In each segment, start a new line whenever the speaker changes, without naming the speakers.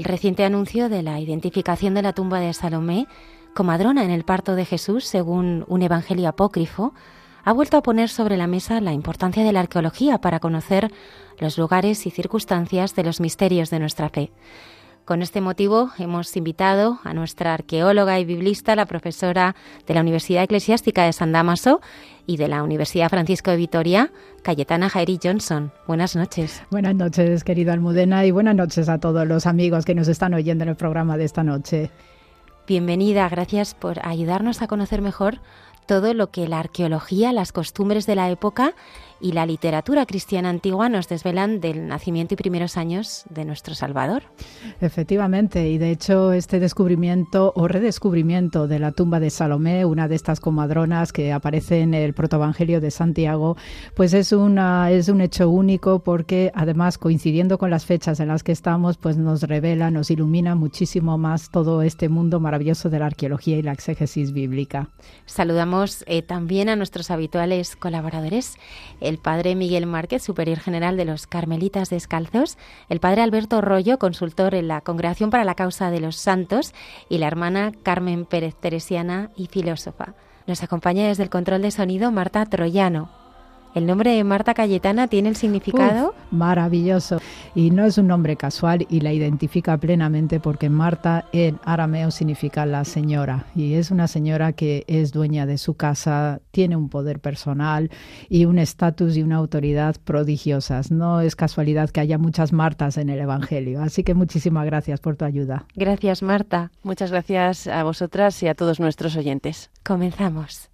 El reciente anuncio de la identificación de la tumba de Salomé, comadrona en el parto de Jesús, según un evangelio apócrifo, ha vuelto a poner sobre la mesa la importancia de la arqueología para conocer los lugares y circunstancias de los misterios de nuestra fe. Con este motivo hemos invitado a nuestra arqueóloga y biblista, la profesora de la Universidad Eclesiástica de San Damaso y de la Universidad Francisco de Vitoria, Cayetana Jairi Johnson. Buenas noches.
Buenas noches, querido Almudena, y buenas noches a todos los amigos que nos están oyendo en el programa de esta noche.
Bienvenida, gracias por ayudarnos a conocer mejor todo lo que la arqueología, las costumbres de la época y la literatura cristiana antigua nos desvelan del nacimiento y primeros años de nuestro Salvador.
Efectivamente, y de hecho este descubrimiento o redescubrimiento de la tumba de Salomé, una de estas comadronas que aparece en el protoevangelio de Santiago, pues es una es un hecho único porque además coincidiendo con las fechas en las que estamos, pues nos revela, nos ilumina muchísimo más todo este mundo maravilloso de la arqueología y la exégesis bíblica.
Saludamos eh, también a nuestros habituales colaboradores el padre Miguel Márquez, superior general de los Carmelitas Descalzos, el padre Alberto Rollo, consultor en la Congregación para la Causa de los Santos, y la hermana Carmen Pérez Teresiana y filósofa. Nos acompaña desde el control de sonido Marta Troyano. El nombre de Marta Cayetana tiene el significado
maravilloso y no es un nombre casual y la identifica plenamente porque Marta en arameo significa la señora y es una señora que es dueña de su casa, tiene un poder personal y un estatus y una autoridad prodigiosas. No es casualidad que haya muchas Martas en el Evangelio, así que muchísimas gracias por tu ayuda.
Gracias Marta.
Muchas gracias a vosotras y a todos nuestros oyentes.
Comenzamos.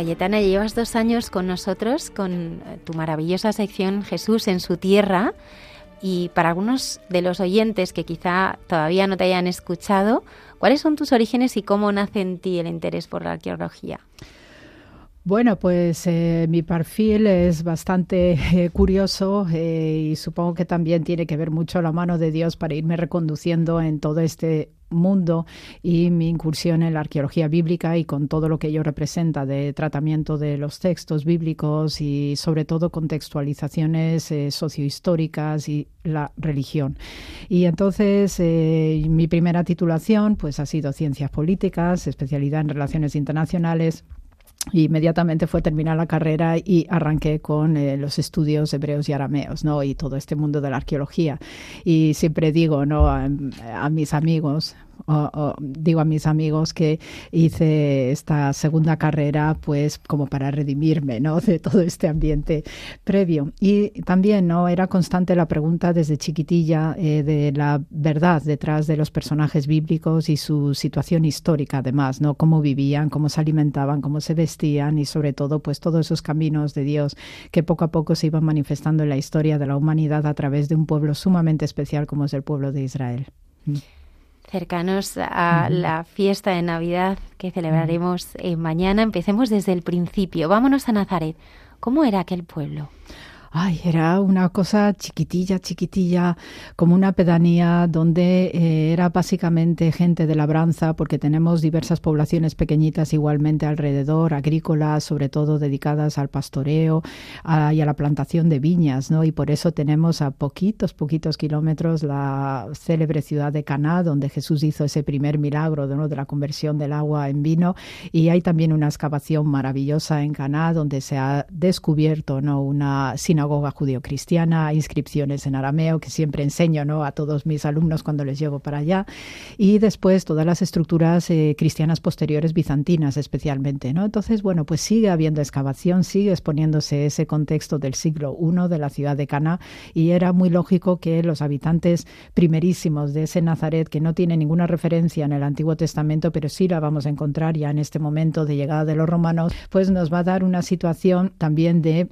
Cayetana, llevas dos años con nosotros con eh, tu maravillosa sección Jesús en su tierra. Y para algunos de los oyentes que quizá todavía no te hayan escuchado, ¿cuáles son tus orígenes y cómo nace en ti el interés por la arqueología?
Bueno, pues eh, mi perfil es bastante eh, curioso eh, y supongo que también tiene que ver mucho la mano de Dios para irme reconduciendo en todo este mundo y mi incursión en la arqueología bíblica y con todo lo que ello representa de tratamiento de los textos bíblicos y sobre todo contextualizaciones sociohistóricas y la religión. Y entonces mi primera titulación pues ha sido Ciencias Políticas, especialidad en Relaciones Internacionales inmediatamente fue terminar la carrera y arranqué con eh, los estudios hebreos y arameos, ¿no? Y todo este mundo de la arqueología. Y siempre digo, ¿no? a mis amigos, digo a mis amigos que hice esta segunda carrera pues como para redimirme ¿no? de todo este ambiente previo. Y también no era constante la pregunta desde chiquitilla eh, de la verdad detrás de los personajes bíblicos y su situación histórica además, ¿no? cómo vivían, cómo se alimentaban, cómo se vestían y sobre todo pues todos esos caminos de Dios que poco a poco se iban manifestando en la historia de la humanidad a través de un pueblo sumamente especial como es el pueblo de Israel. Mm
cercanos a la fiesta de Navidad que celebraremos eh, mañana. Empecemos desde el principio. Vámonos a Nazaret. ¿Cómo era aquel pueblo?
Ay, era una cosa chiquitilla, chiquitilla, como una pedanía donde eh, era básicamente gente de labranza, porque tenemos diversas poblaciones pequeñitas igualmente alrededor, agrícolas, sobre todo dedicadas al pastoreo y a la plantación de viñas, ¿no? Y por eso tenemos a poquitos, poquitos kilómetros la célebre ciudad de Caná, donde Jesús hizo ese primer milagro ¿no? de la conversión del agua en vino. Y hay también una excavación maravillosa en Caná, donde se ha descubierto ¿no? una sinagoga judío-cristiana, inscripciones en arameo, que siempre enseño ¿no? a todos mis alumnos cuando les llevo para allá, y después todas las estructuras eh, cristianas posteriores bizantinas especialmente. ¿no? Entonces, bueno, pues sigue habiendo excavación, sigue exponiéndose ese contexto del siglo I de la ciudad de Cana, y era muy lógico que los habitantes primerísimos de ese Nazaret, que no tiene ninguna referencia en el Antiguo Testamento, pero sí la vamos a encontrar ya en este momento de llegada de los romanos, pues nos va a dar una situación también de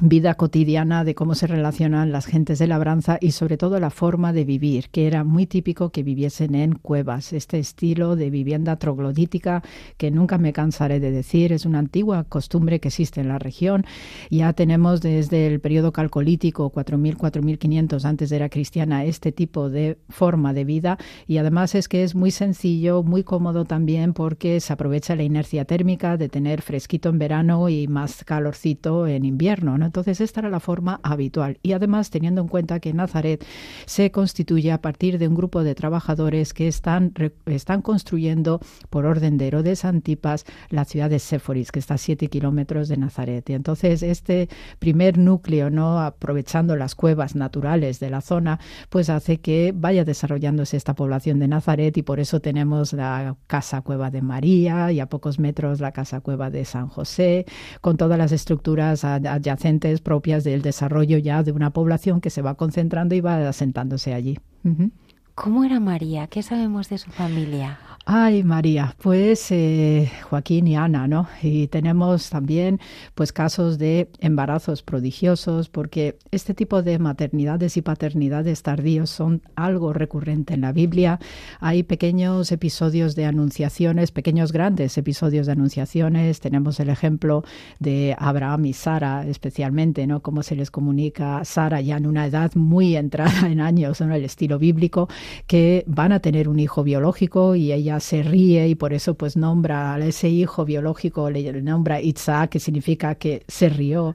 vida cotidiana de cómo se relacionan las gentes de labranza y sobre todo la forma de vivir, que era muy típico que viviesen en cuevas. Este estilo de vivienda troglodítica que nunca me cansaré de decir, es una antigua costumbre que existe en la región. Ya tenemos desde el periodo calcolítico 4000-4500 antes de era cristiana este tipo de forma de vida y además es que es muy sencillo, muy cómodo también porque se aprovecha la inercia térmica de tener fresquito en verano y más calorcito en invierno. Entonces esta era la forma habitual y además teniendo en cuenta que Nazaret se constituye a partir de un grupo de trabajadores que están, están construyendo por orden de Herodes Antipas la ciudad de Séforis, que está a siete kilómetros de Nazaret. Y entonces este primer núcleo, no aprovechando las cuevas naturales de la zona, pues hace que vaya desarrollándose esta población de Nazaret y por eso tenemos la casa cueva de María y a pocos metros la casa cueva de San José, con todas las estructuras adyacentes propias del desarrollo ya de una población que se va concentrando y va asentándose allí.
¿Cómo era María? ¿Qué sabemos de su familia?
Ay, María, pues eh, Joaquín y Ana, ¿no? Y tenemos también pues casos de embarazos prodigiosos, porque este tipo de maternidades y paternidades tardíos son algo recurrente en la Biblia. Hay pequeños episodios de anunciaciones, pequeños grandes episodios de anunciaciones. Tenemos el ejemplo de Abraham y Sara, especialmente, ¿no? Cómo se les comunica a Sara ya en una edad muy entrada en años, en el estilo bíblico, que van a tener un hijo biológico y ella se ríe y por eso pues nombra a ese hijo biológico, le nombra Isaac, que significa que se rió.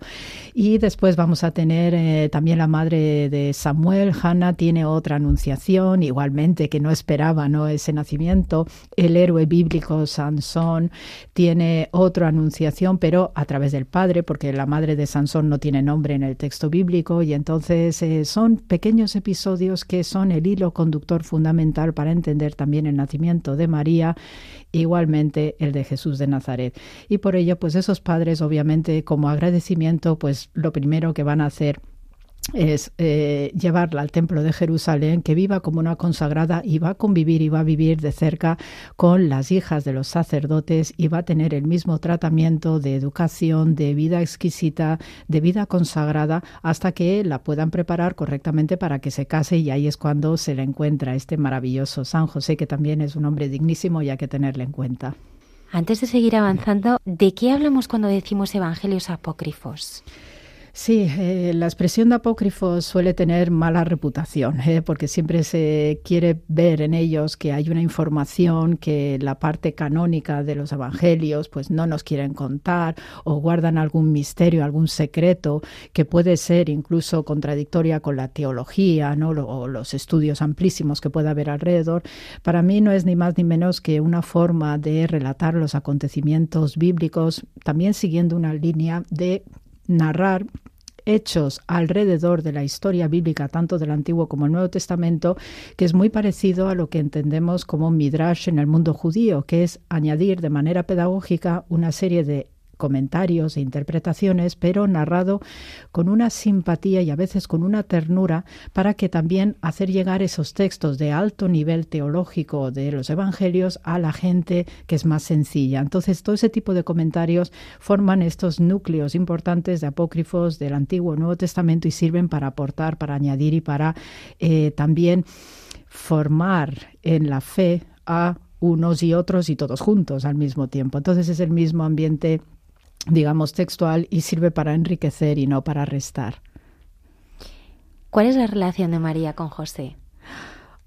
Y después vamos a tener eh, también la madre de Samuel, Hannah, tiene otra anunciación, igualmente que no esperaba ¿no? ese nacimiento. El héroe bíblico Sansón tiene otra anunciación, pero a través del padre, porque la madre de Sansón no tiene nombre en el texto bíblico y entonces eh, son pequeños episodios que son el hilo conductor fundamental para entender también el nacimiento de María, igualmente el de Jesús de Nazaret. Y por ello, pues esos padres, obviamente, como agradecimiento, pues lo primero que van a hacer es eh, llevarla al templo de Jerusalén, que viva como una consagrada y va a convivir y va a vivir de cerca con las hijas de los sacerdotes y va a tener el mismo tratamiento de educación, de vida exquisita, de vida consagrada, hasta que la puedan preparar correctamente para que se case y ahí es cuando se le encuentra este maravilloso San José, que también es un hombre dignísimo y hay que tenerle en cuenta.
Antes de seguir avanzando, ¿de qué hablamos cuando decimos evangelios apócrifos?
Sí, eh, la expresión de apócrifos suele tener mala reputación, eh, porque siempre se quiere ver en ellos que hay una información que la parte canónica de los evangelios pues no nos quieren contar o guardan algún misterio, algún secreto que puede ser incluso contradictoria con la teología ¿no? o los estudios amplísimos que pueda haber alrededor. Para mí no es ni más ni menos que una forma de relatar los acontecimientos bíblicos, también siguiendo una línea de narrar hechos alrededor de la historia bíblica, tanto del Antiguo como el Nuevo Testamento, que es muy parecido a lo que entendemos como midrash en el mundo judío, que es añadir de manera pedagógica una serie de comentarios e interpretaciones, pero narrado con una simpatía y a veces con una ternura para que también hacer llegar esos textos de alto nivel teológico de los evangelios a la gente que es más sencilla. Entonces, todo ese tipo de comentarios forman estos núcleos importantes de apócrifos del Antiguo y Nuevo Testamento y sirven para aportar, para añadir y para eh, también formar en la fe a unos y otros y todos juntos al mismo tiempo. Entonces es el mismo ambiente digamos, textual y sirve para enriquecer y no para restar.
¿Cuál es la relación de María con José?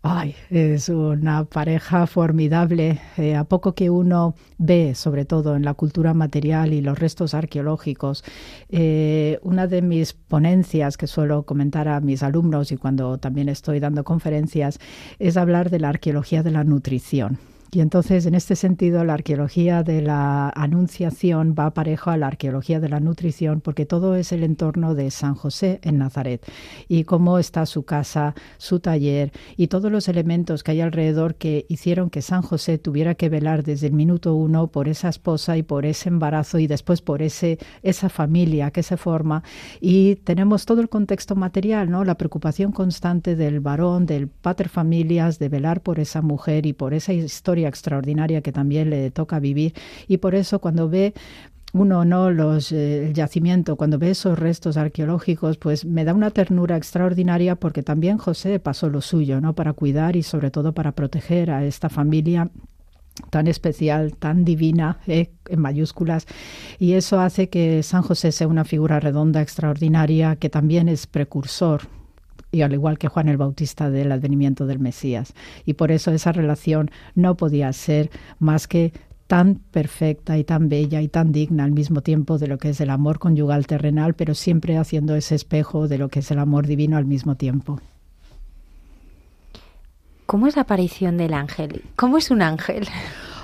Ay, es una pareja formidable. Eh, a poco que uno ve, sobre todo en la cultura material y los restos arqueológicos, eh, una de mis ponencias que suelo comentar a mis alumnos y cuando también estoy dando conferencias es hablar de la arqueología de la nutrición. Y entonces, en este sentido, la arqueología de la anunciación va parejo a la arqueología de la nutrición, porque todo es el entorno de San José en Nazaret y cómo está su casa, su taller y todos los elementos que hay alrededor que hicieron que San José tuviera que velar desde el minuto uno por esa esposa y por ese embarazo y después por ese, esa familia que se forma. Y tenemos todo el contexto material, ¿no? La preocupación constante del varón, del pater familias, de velar por esa mujer y por esa historia extraordinaria que también le toca vivir. Y por eso cuando ve uno no los eh, el yacimiento cuando ve esos restos arqueológicos pues me da una ternura extraordinaria porque también José pasó lo suyo no para cuidar y sobre todo para proteger a esta familia tan especial, tan divina, eh, en mayúsculas, y eso hace que San José sea una figura redonda, extraordinaria, que también es precursor y al igual que Juan el Bautista del advenimiento del Mesías. Y por eso esa relación no podía ser más que tan perfecta y tan bella y tan digna al mismo tiempo de lo que es el amor conyugal terrenal, pero siempre haciendo ese espejo de lo que es el amor divino al mismo tiempo.
¿Cómo es la aparición del ángel? ¿Cómo es un ángel?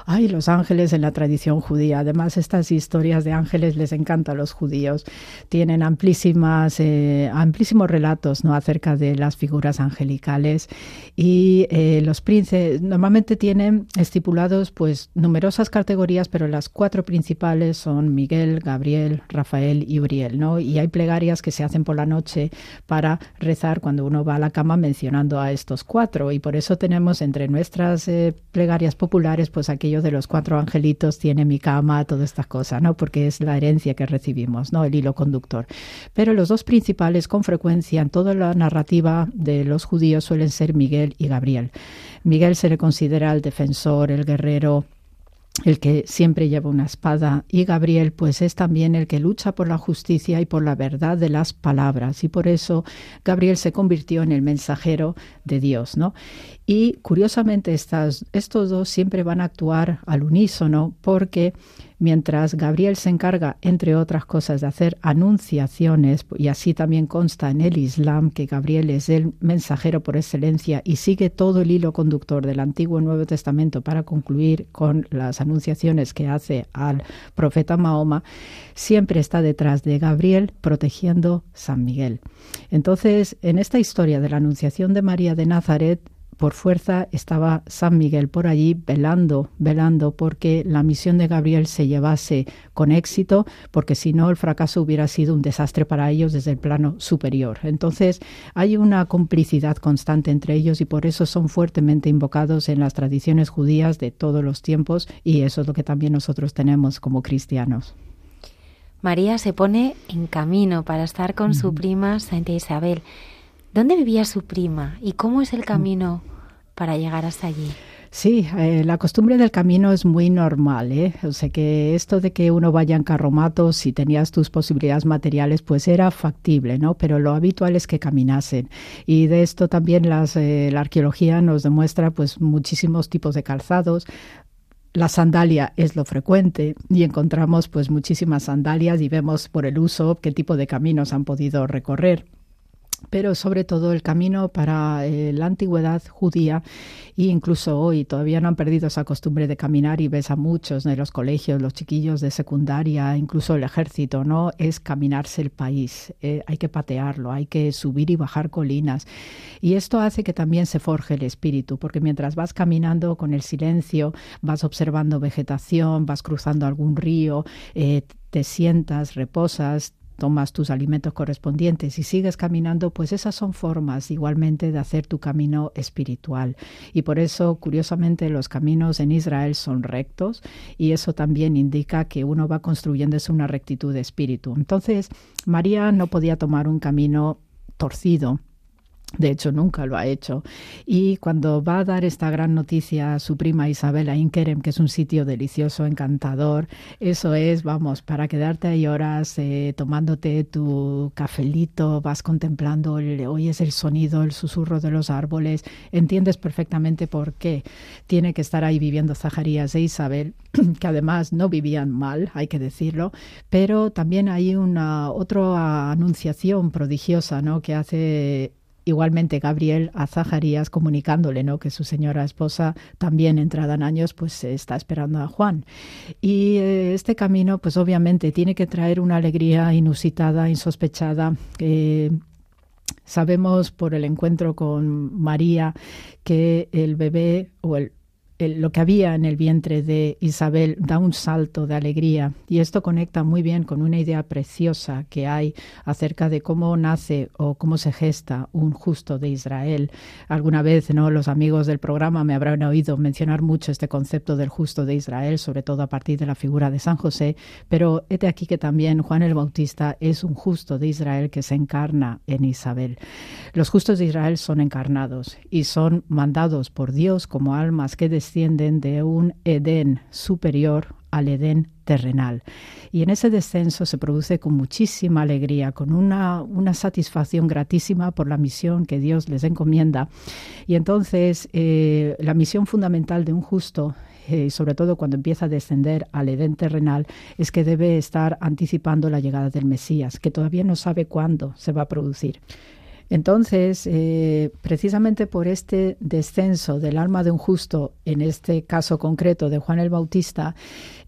Ay, los ángeles en la tradición judía. Además, estas historias de ángeles les encantan a los judíos. Tienen amplísimas, eh, amplísimos relatos ¿no? acerca de las figuras angelicales y eh, los príncipes normalmente tienen estipulados pues numerosas categorías, pero las cuatro principales son Miguel, Gabriel, Rafael y Uriel, ¿no? Y hay plegarias que se hacen por la noche para rezar cuando uno va a la cama mencionando a estos cuatro y por eso tenemos entre nuestras eh, plegarias populares pues aquellos de los cuatro angelitos tiene mi cama, todas estas cosas, ¿no? Porque es la herencia que recibimos, ¿no? El hilo conductor. Pero los dos principales con frecuencia en toda la narrativa de los judíos suelen ser Miguel y Gabriel. Miguel se le considera el defensor, el guerrero, el que siempre lleva una espada, y Gabriel pues es también el que lucha por la justicia y por la verdad de las palabras, y por eso Gabriel se convirtió en el mensajero de Dios, ¿no? Y curiosamente estas, estos dos siempre van a actuar al unísono porque mientras Gabriel se encarga, entre otras cosas, de hacer anunciaciones, y así también consta en el Islam que Gabriel es el mensajero por excelencia y sigue todo el hilo conductor del Antiguo y Nuevo Testamento para concluir con las anunciaciones que hace al profeta Mahoma, siempre está detrás de Gabriel protegiendo San Miguel. Entonces, en esta historia de la anunciación de María de Nazaret, por fuerza estaba San Miguel por allí velando, velando porque la misión de Gabriel se llevase con éxito, porque si no el fracaso hubiera sido un desastre para ellos desde el plano superior. Entonces hay una complicidad constante entre ellos y por eso son fuertemente invocados en las tradiciones judías de todos los tiempos y eso es lo que también nosotros tenemos como cristianos.
María se pone en camino para estar con su prima Santa Isabel. ¿Dónde vivía su prima y cómo es el camino para llegar hasta allí?
Sí, eh, la costumbre del camino es muy normal, ¿eh? O sea que esto de que uno vaya en carromato, si tenías tus posibilidades materiales, pues era factible, ¿no? Pero lo habitual es que caminasen. Y de esto también las, eh, la arqueología nos demuestra pues muchísimos tipos de calzados, la sandalia es lo frecuente y encontramos pues muchísimas sandalias y vemos por el uso qué tipo de caminos han podido recorrer pero sobre todo el camino para eh, la antigüedad judía e incluso hoy todavía no han perdido esa costumbre de caminar y ves a muchos de los colegios, los chiquillos de secundaria, incluso el ejército, ¿no? Es caminarse el país, eh, hay que patearlo, hay que subir y bajar colinas y esto hace que también se forje el espíritu, porque mientras vas caminando con el silencio, vas observando vegetación, vas cruzando algún río, eh, te sientas, reposas, tomas tus alimentos correspondientes y sigues caminando, pues esas son formas igualmente de hacer tu camino espiritual. Y por eso, curiosamente, los caminos en Israel son rectos y eso también indica que uno va construyéndose una rectitud de espíritu. Entonces, María no podía tomar un camino torcido de hecho, nunca lo ha hecho. Y cuando va a dar esta gran noticia a su prima Isabel a Inkerem, que es un sitio delicioso, encantador, eso es, vamos, para quedarte ahí horas eh, tomándote tu cafelito, vas contemplando, oyes el sonido, el susurro de los árboles, entiendes perfectamente por qué tiene que estar ahí viviendo Zacarías e Isabel, que además no vivían mal, hay que decirlo, pero también hay una otra anunciación prodigiosa ¿no? que hace igualmente Gabriel a Zacarías comunicándole ¿no? que su señora esposa también entrada en años pues está esperando a Juan y eh, este camino pues obviamente tiene que traer una alegría inusitada insospechada sabemos por el encuentro con María que el bebé o el lo que había en el vientre de Isabel da un salto de alegría y esto conecta muy bien con una idea preciosa que hay acerca de cómo nace o cómo se gesta un justo de Israel. Alguna vez no los amigos del programa me habrán oído mencionar mucho este concepto del justo de Israel, sobre todo a partir de la figura de San José, pero de aquí que también Juan el Bautista es un justo de Israel que se encarna en Isabel. Los justos de Israel son encarnados y son mandados por Dios como almas que descienden de un Edén superior al Edén terrenal. Y en ese descenso se produce con muchísima alegría, con una, una satisfacción gratísima por la misión que Dios les encomienda. Y entonces eh, la misión fundamental de un justo eh, sobre todo cuando empieza a descender al Edén terrenal, es que debe estar anticipando la llegada del Mesías, que todavía no sabe cuándo se va a producir. Entonces, eh, precisamente por este descenso del alma de un justo, en este caso concreto de Juan el Bautista,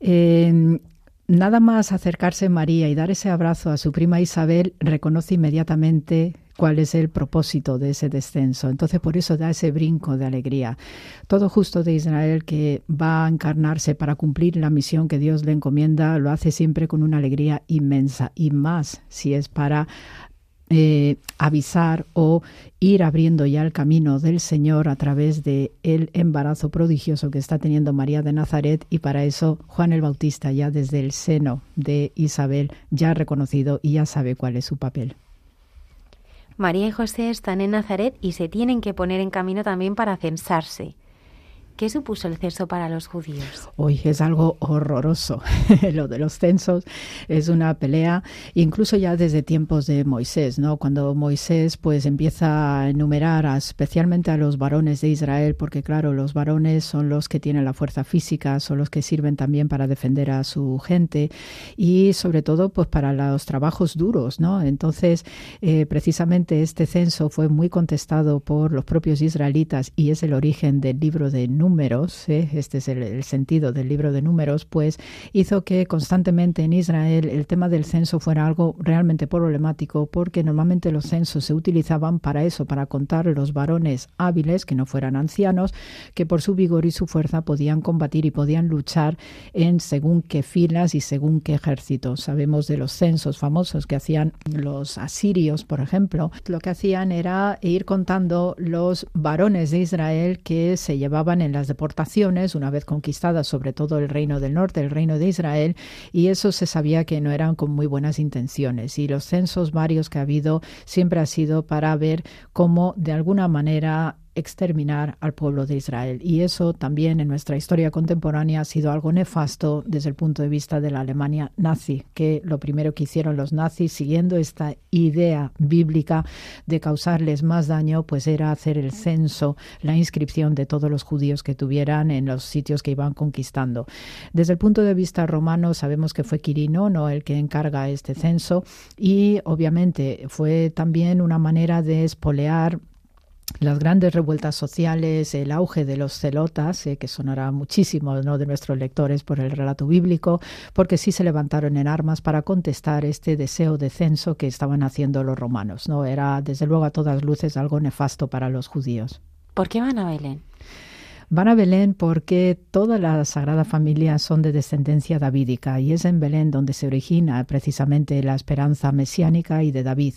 eh, nada más acercarse María y dar ese abrazo a su prima Isabel, reconoce inmediatamente cuál es el propósito de ese descenso. Entonces por eso da ese brinco de alegría. Todo justo de Israel que va a encarnarse para cumplir la misión que Dios le encomienda, lo hace siempre con una alegría inmensa y más si es para eh, avisar o ir abriendo ya el camino del Señor a través de el embarazo prodigioso que está teniendo María de Nazaret y para eso Juan el Bautista ya desde el seno de Isabel ya ha reconocido y ya sabe cuál es su papel.
María y José están en Nazaret y se tienen que poner en camino también para censarse. ¿Qué supuso el censo para los judíos?
Hoy es algo horroroso. Lo de los censos es una pelea, incluso ya desde tiempos de Moisés, ¿no? Cuando Moisés pues empieza a enumerar especialmente a los varones de Israel, porque claro, los varones son los que tienen la fuerza física, son los que sirven también para defender a su gente y sobre todo pues para los trabajos duros, ¿no? Entonces, eh, precisamente este censo fue muy contestado por los propios israelitas y es el origen del libro de Números números, ¿eh? este es el, sentido del libro de números, pues hizo que constantemente en Israel el tema del censo fuera algo realmente problemático porque normalmente los censos se utilizaban para eso, para contar los varones hábiles, que no fueran ancianos, que por su vigor y su fuerza podían combatir y podían luchar en según qué filas y según qué ejércitos. Sabemos de los censos famosos que hacían los asirios, por ejemplo, lo que hacían era ir contando los varones de Israel que se llevaban en la las deportaciones, una vez conquistadas sobre todo el reino del norte, el reino de Israel, y eso se sabía que no eran con muy buenas intenciones. Y los censos varios que ha habido siempre ha sido para ver cómo de alguna manera exterminar al pueblo de Israel. Y eso también en nuestra historia contemporánea ha sido algo nefasto desde el punto de vista de la Alemania nazi, que lo primero que hicieron los nazis, siguiendo esta idea bíblica de causarles más daño, pues era hacer el censo, la inscripción de todos los judíos que tuvieran en los sitios que iban conquistando. Desde el punto de vista romano, sabemos que fue Quirino ¿no? el que encarga este censo y obviamente fue también una manera de espolear las grandes revueltas sociales, el auge de los celotas, eh, que sonará muchísimo ¿no? de nuestros lectores por el relato bíblico, porque sí se levantaron en armas para contestar este deseo de censo que estaban haciendo los romanos. ¿no? Era, desde luego, a todas luces algo nefasto para los judíos.
¿Por qué van a Belén?
Van a Belén porque toda la Sagrada Familia son de descendencia davídica y es en Belén donde se origina precisamente la esperanza mesiánica y de David.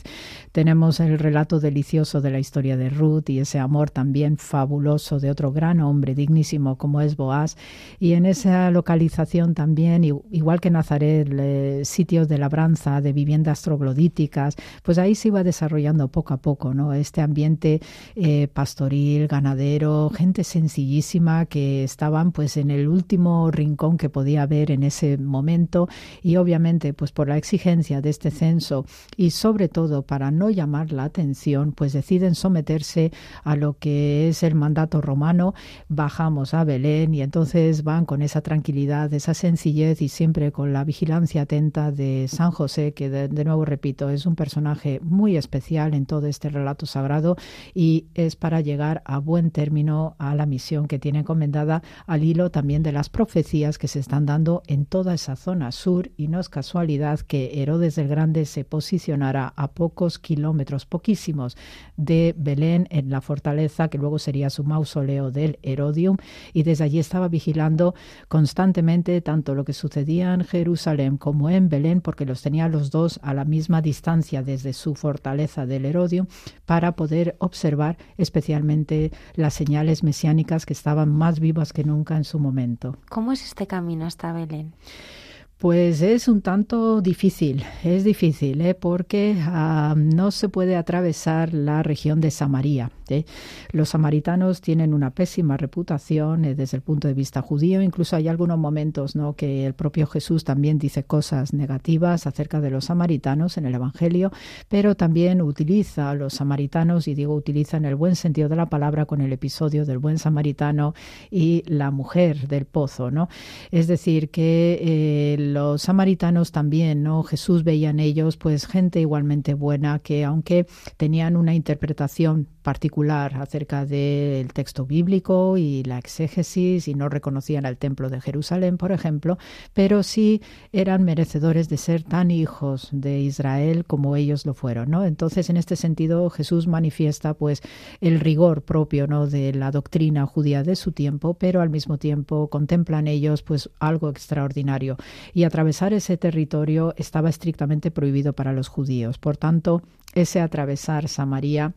Tenemos el relato delicioso de la historia de Ruth y ese amor también fabuloso de otro gran hombre dignísimo como es Boaz y en esa localización también, igual que Nazaret, sitios de labranza, de viviendas troglodíticas, pues ahí se iba desarrollando poco a poco, ¿no? Este ambiente eh, pastoril, ganadero, gente sencillísima que estaban pues en el último rincón que podía haber en ese momento. Y obviamente pues por la exigencia de este censo y sobre todo para no llamar la atención pues deciden someterse a lo que es el mandato romano. Bajamos a Belén y entonces van con esa tranquilidad esa sencillez y siempre con la vigilancia atenta de San José que de, de nuevo repito es un personaje muy especial en todo este relato sagrado y es para llegar a buen término a la misión que tiene encomendada al hilo también de las profecías que se están dando en toda esa zona sur y no es casualidad que Herodes el Grande se posicionara a pocos kilómetros, poquísimos, de Belén en la fortaleza que luego sería su mausoleo del Herodium y desde allí estaba vigilando constantemente tanto lo que sucedía en Jerusalén como en Belén porque los tenía los dos a la misma distancia desde su fortaleza del Herodium para poder observar especialmente las señales mesiánicas que estaban más vivas que nunca en su momento.
¿Cómo es este camino hasta Belén?
Pues es un tanto difícil, es difícil, ¿eh? porque ah, no se puede atravesar la región de Samaria. ¿eh? Los samaritanos tienen una pésima reputación eh, desde el punto de vista judío, incluso hay algunos momentos ¿no? que el propio Jesús también dice cosas negativas acerca de los samaritanos en el Evangelio, pero también utiliza a los samaritanos, y digo utiliza en el buen sentido de la palabra con el episodio del buen samaritano y la mujer del pozo. ¿no? Es decir, que los samaritanos también, ¿no? Jesús veía en ellos pues gente igualmente buena que aunque tenían una interpretación particular acerca del texto bíblico y la exégesis y no reconocían al templo de Jerusalén, por ejemplo, pero sí eran merecedores de ser tan hijos de Israel como ellos lo fueron, ¿no? Entonces, en este sentido, Jesús manifiesta pues el rigor propio, ¿no? de la doctrina judía de su tiempo, pero al mismo tiempo contemplan ellos pues algo extraordinario y atravesar ese territorio estaba estrictamente prohibido para los judíos. Por tanto, ese atravesar Samaria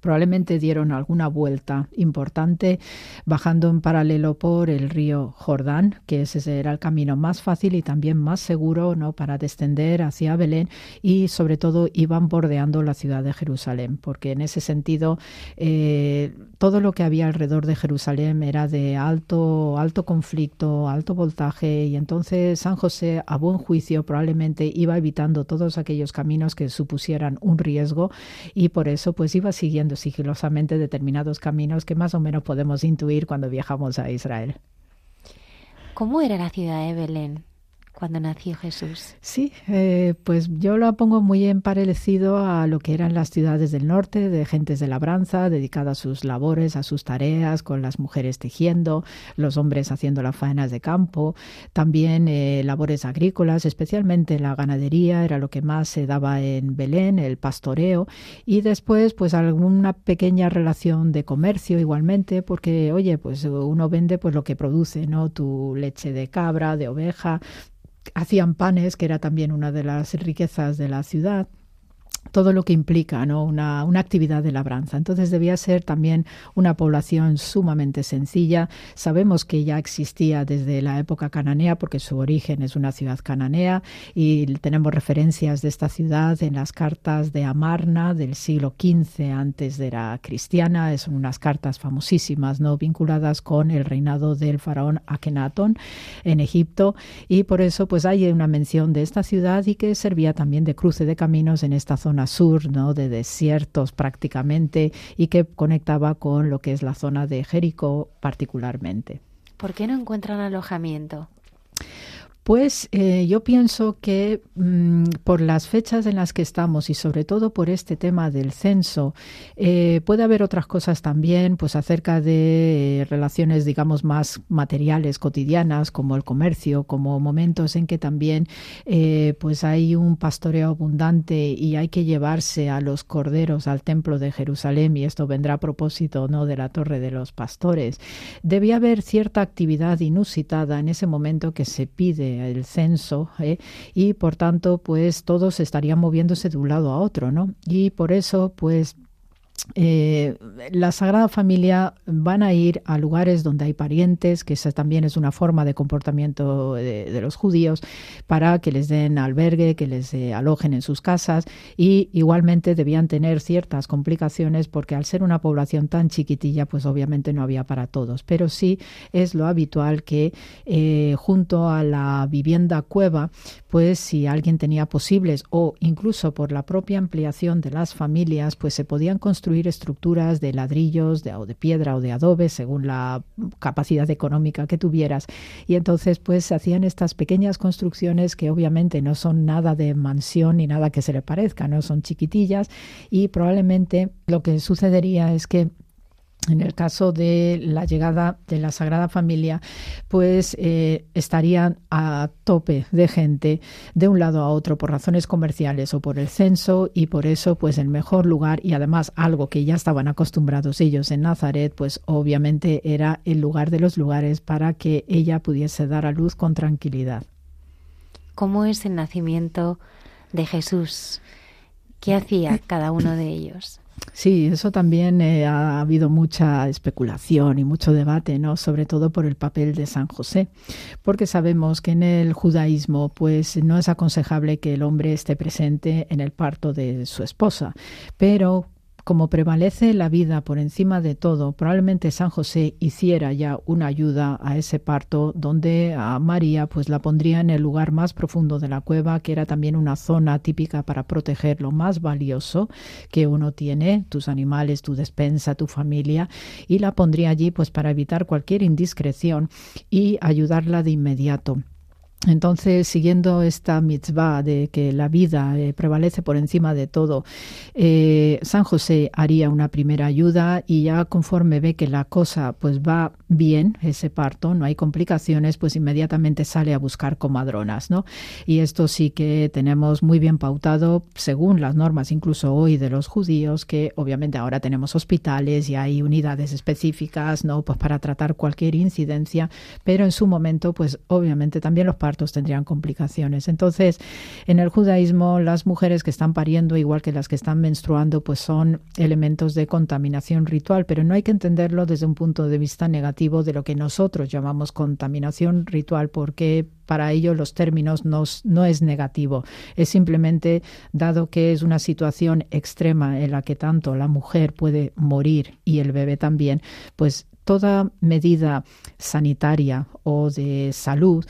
Probablemente dieron alguna vuelta importante bajando en paralelo por el río Jordán, que ese era el camino más fácil y también más seguro ¿no? para descender hacia Belén y sobre todo iban bordeando la ciudad de Jerusalén, porque en ese sentido eh, todo lo que había alrededor de Jerusalén era de alto, alto conflicto, alto voltaje y entonces San José a buen juicio probablemente iba evitando todos aquellos caminos que supusieran un riesgo y por eso pues iba siguiendo sigilosamente determinados caminos que más o menos podemos intuir cuando viajamos a Israel.
¿Cómo era la ciudad de Belén? Cuando nació Jesús.
Sí, eh, pues yo lo pongo muy en parecido a lo que eran las ciudades del norte, de gentes de labranza, dedicadas a sus labores, a sus tareas, con las mujeres tejiendo, los hombres haciendo las faenas de campo, también eh, labores agrícolas, especialmente la ganadería, era lo que más se daba en Belén, el pastoreo, y después pues alguna pequeña relación de comercio igualmente, porque oye, pues uno vende pues lo que produce, ¿no? Tu leche de cabra, de oveja, hacían panes, que era también una de las riquezas de la ciudad todo lo que implica ¿no? una, actividad de labranza. Entonces debía ser también una población sumamente sencilla. Sabemos que ya existía desde la época cananea porque su origen es una ciudad cananea y tenemos referencias de esta ciudad en las cartas de Amarna del siglo XV antes de la cristiana. Son unas cartas famosísimas no vinculadas con el reinado del faraón Akenatón en Egipto y por eso pues hay una mención de esta ciudad y que servía también de cruce de caminos en esta zona sur, ¿no? de desiertos prácticamente, y que conectaba con lo que es la zona de Jericó particularmente.
¿Por qué no encuentran alojamiento?
Pues eh, yo pienso que mm, por las fechas en las que estamos y sobre todo por este tema del censo, eh, puede haber otras cosas también, pues acerca de relaciones, digamos, más materiales, cotidianas, como el comercio, como momentos en que también eh, pues hay un pastoreo abundante y hay que llevarse a los corderos al templo de Jerusalén y esto vendrá a propósito no de la torre de los pastores. Debía haber cierta actividad inusitada en ese momento que se pide el censo ¿eh? y por tanto pues todos estarían moviéndose de un lado a otro, ¿no? Y por eso pues eh, la Sagrada Familia van a ir a lugares donde hay parientes, que esa también es una forma de comportamiento de, los judíos, para que les den albergue, que les eh, alojen en sus casas y igualmente debían tener ciertas complicaciones porque al ser una población tan chiquitilla, pues obviamente no había para todos, pero sí es lo habitual que eh, junto a la vivienda cueva, pues si alguien tenía posibles o incluso por la propia ampliación de las familias, pues se podían construir estructuras de ladrillos o de piedra o de adobe según la capacidad económica que tuvieras. Y entonces pues se hacían estas pequeñas construcciones que obviamente no son nada de mansión ni nada que se le parezca, no son chiquitillas y probablemente lo que sucedería es que en el caso de la llegada de la Sagrada Familia, pues eh, estarían a tope de gente de un lado a otro por razones comerciales o por el censo y por eso pues el mejor lugar y además algo que ya estaban acostumbrados ellos en Nazaret, pues obviamente era el lugar de los lugares para que ella pudiese dar a luz con tranquilidad.
¿Cómo es el nacimiento de Jesús? ¿Qué hacía cada uno de ellos?
Sí, eso también eh, ha habido mucha especulación y mucho debate, ¿no? Sobre todo por el papel de San José, porque sabemos que en el judaísmo, pues no es aconsejable que el hombre esté presente en el parto de su esposa, pero como prevalece la vida por encima de todo, probablemente San José hiciera ya una ayuda a ese parto donde a María pues la pondría en el lugar más profundo de la cueva, que era también una zona típica para proteger lo más valioso que uno tiene, tus animales, tu despensa, tu familia, y la pondría allí pues para evitar cualquier indiscreción y ayudarla de inmediato. Entonces, siguiendo esta mitzvah de que la vida eh, prevalece por encima de todo, eh, San José haría una primera ayuda y ya conforme ve que la cosa pues va bien, ese parto, no hay complicaciones, pues inmediatamente sale a buscar comadronas, ¿no? Y esto sí que tenemos muy bien pautado según las normas, incluso hoy de los judíos, que obviamente ahora tenemos hospitales y hay unidades específicas, ¿no? Pues para tratar cualquier incidencia, pero en su momento, pues obviamente también los tendrían complicaciones. Entonces, en el judaísmo, las mujeres que están pariendo, igual que las que están menstruando, pues son elementos de contaminación ritual, pero no hay que entenderlo desde un punto de vista negativo de lo que nosotros llamamos contaminación ritual, porque para ello los términos no, no es negativo, es simplemente dado que es una situación extrema en la que tanto la mujer puede morir y el bebé también, pues toda medida sanitaria o de salud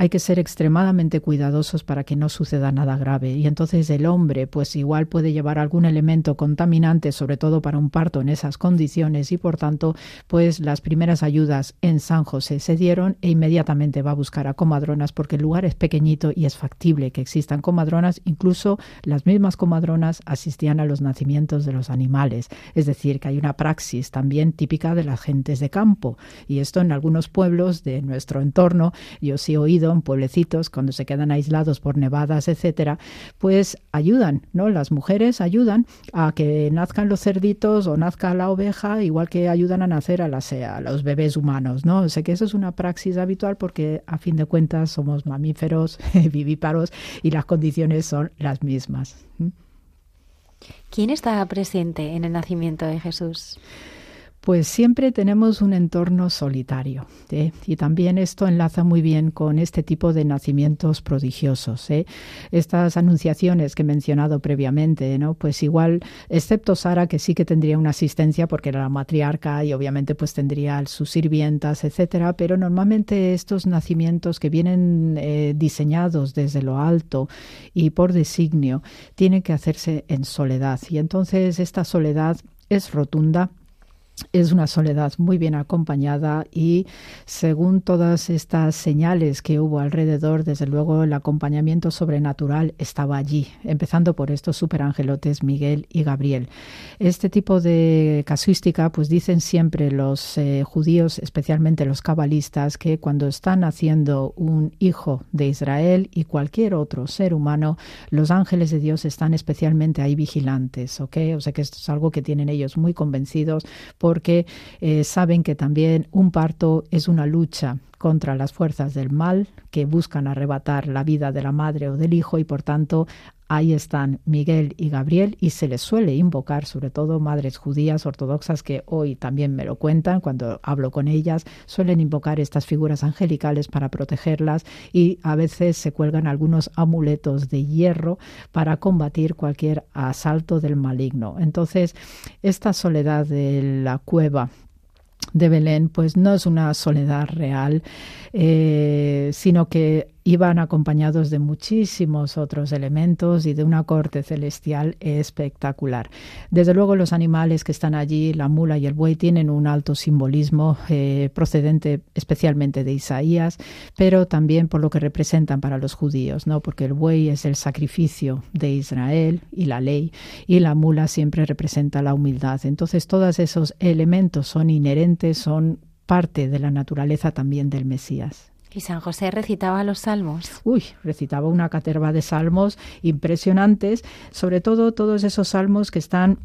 hay que ser extremadamente cuidadosos para que no suceda nada grave. Y entonces el hombre, pues igual puede llevar algún elemento contaminante, sobre todo para un parto en esas condiciones, y por tanto, pues las primeras ayudas en San José se dieron e inmediatamente va a buscar a comadronas porque el lugar es pequeñito y es factible que existan comadronas. Incluso las mismas comadronas asistían a los nacimientos de los animales. Es decir, que hay una praxis también típica de las gentes de campo. Y esto en algunos pueblos de nuestro entorno, yo sí he oído en pueblecitos, cuando se quedan aislados por nevadas, etcétera, pues ayudan, ¿no? Las mujeres ayudan a que nazcan los cerditos o nazca la oveja, igual que ayudan a nacer a, las, a los bebés humanos, ¿no? Sé que eso es una praxis habitual porque a fin de cuentas somos mamíferos vivíparos y las condiciones son las mismas.
¿Quién está presente en el nacimiento de Jesús?
Pues siempre tenemos un entorno solitario. ¿eh? Y también esto enlaza muy bien con este tipo de nacimientos prodigiosos. ¿eh? Estas anunciaciones que he mencionado previamente, ¿no? pues igual, excepto Sara, que sí que tendría una asistencia porque era la matriarca y obviamente pues tendría sus sirvientas, etcétera, pero normalmente estos nacimientos que vienen eh, diseñados desde lo alto y por designio tienen que hacerse en soledad. Y entonces esta soledad es rotunda es una soledad muy bien acompañada y según todas estas señales que hubo alrededor, desde luego el acompañamiento sobrenatural estaba allí, empezando por estos superangelotes Miguel y Gabriel. Este tipo de casuística, pues dicen siempre los eh, judíos, especialmente los cabalistas, que cuando están haciendo un hijo de Israel y cualquier otro ser humano, los ángeles de Dios están especialmente ahí vigilantes, ¿ok? O sea que esto es algo que tienen ellos muy convencidos porque eh, saben que también un parto es una lucha contra las fuerzas del mal que buscan arrebatar la vida de la madre o del hijo y por tanto ahí están Miguel y Gabriel y se les suele invocar sobre todo madres judías ortodoxas que hoy también me lo cuentan cuando hablo con ellas, suelen invocar estas figuras angelicales para protegerlas y a veces se cuelgan algunos amuletos de hierro para combatir cualquier asalto del maligno. Entonces, esta soledad de la cueva de Belén, pues no es una soledad real, eh, sino que iban acompañados de muchísimos otros elementos y de una corte celestial espectacular. Desde luego los animales que están allí, la mula y el buey, tienen un alto simbolismo eh, procedente especialmente de Isaías, pero también por lo que representan para los judíos, ¿no? porque el buey es el sacrificio de Israel y la ley, y la mula siempre representa la humildad. Entonces todos esos elementos son inherentes, son parte de la naturaleza también del Mesías.
¿Y San José recitaba los salmos?
Uy, recitaba una caterva de salmos impresionantes, sobre todo todos esos salmos que están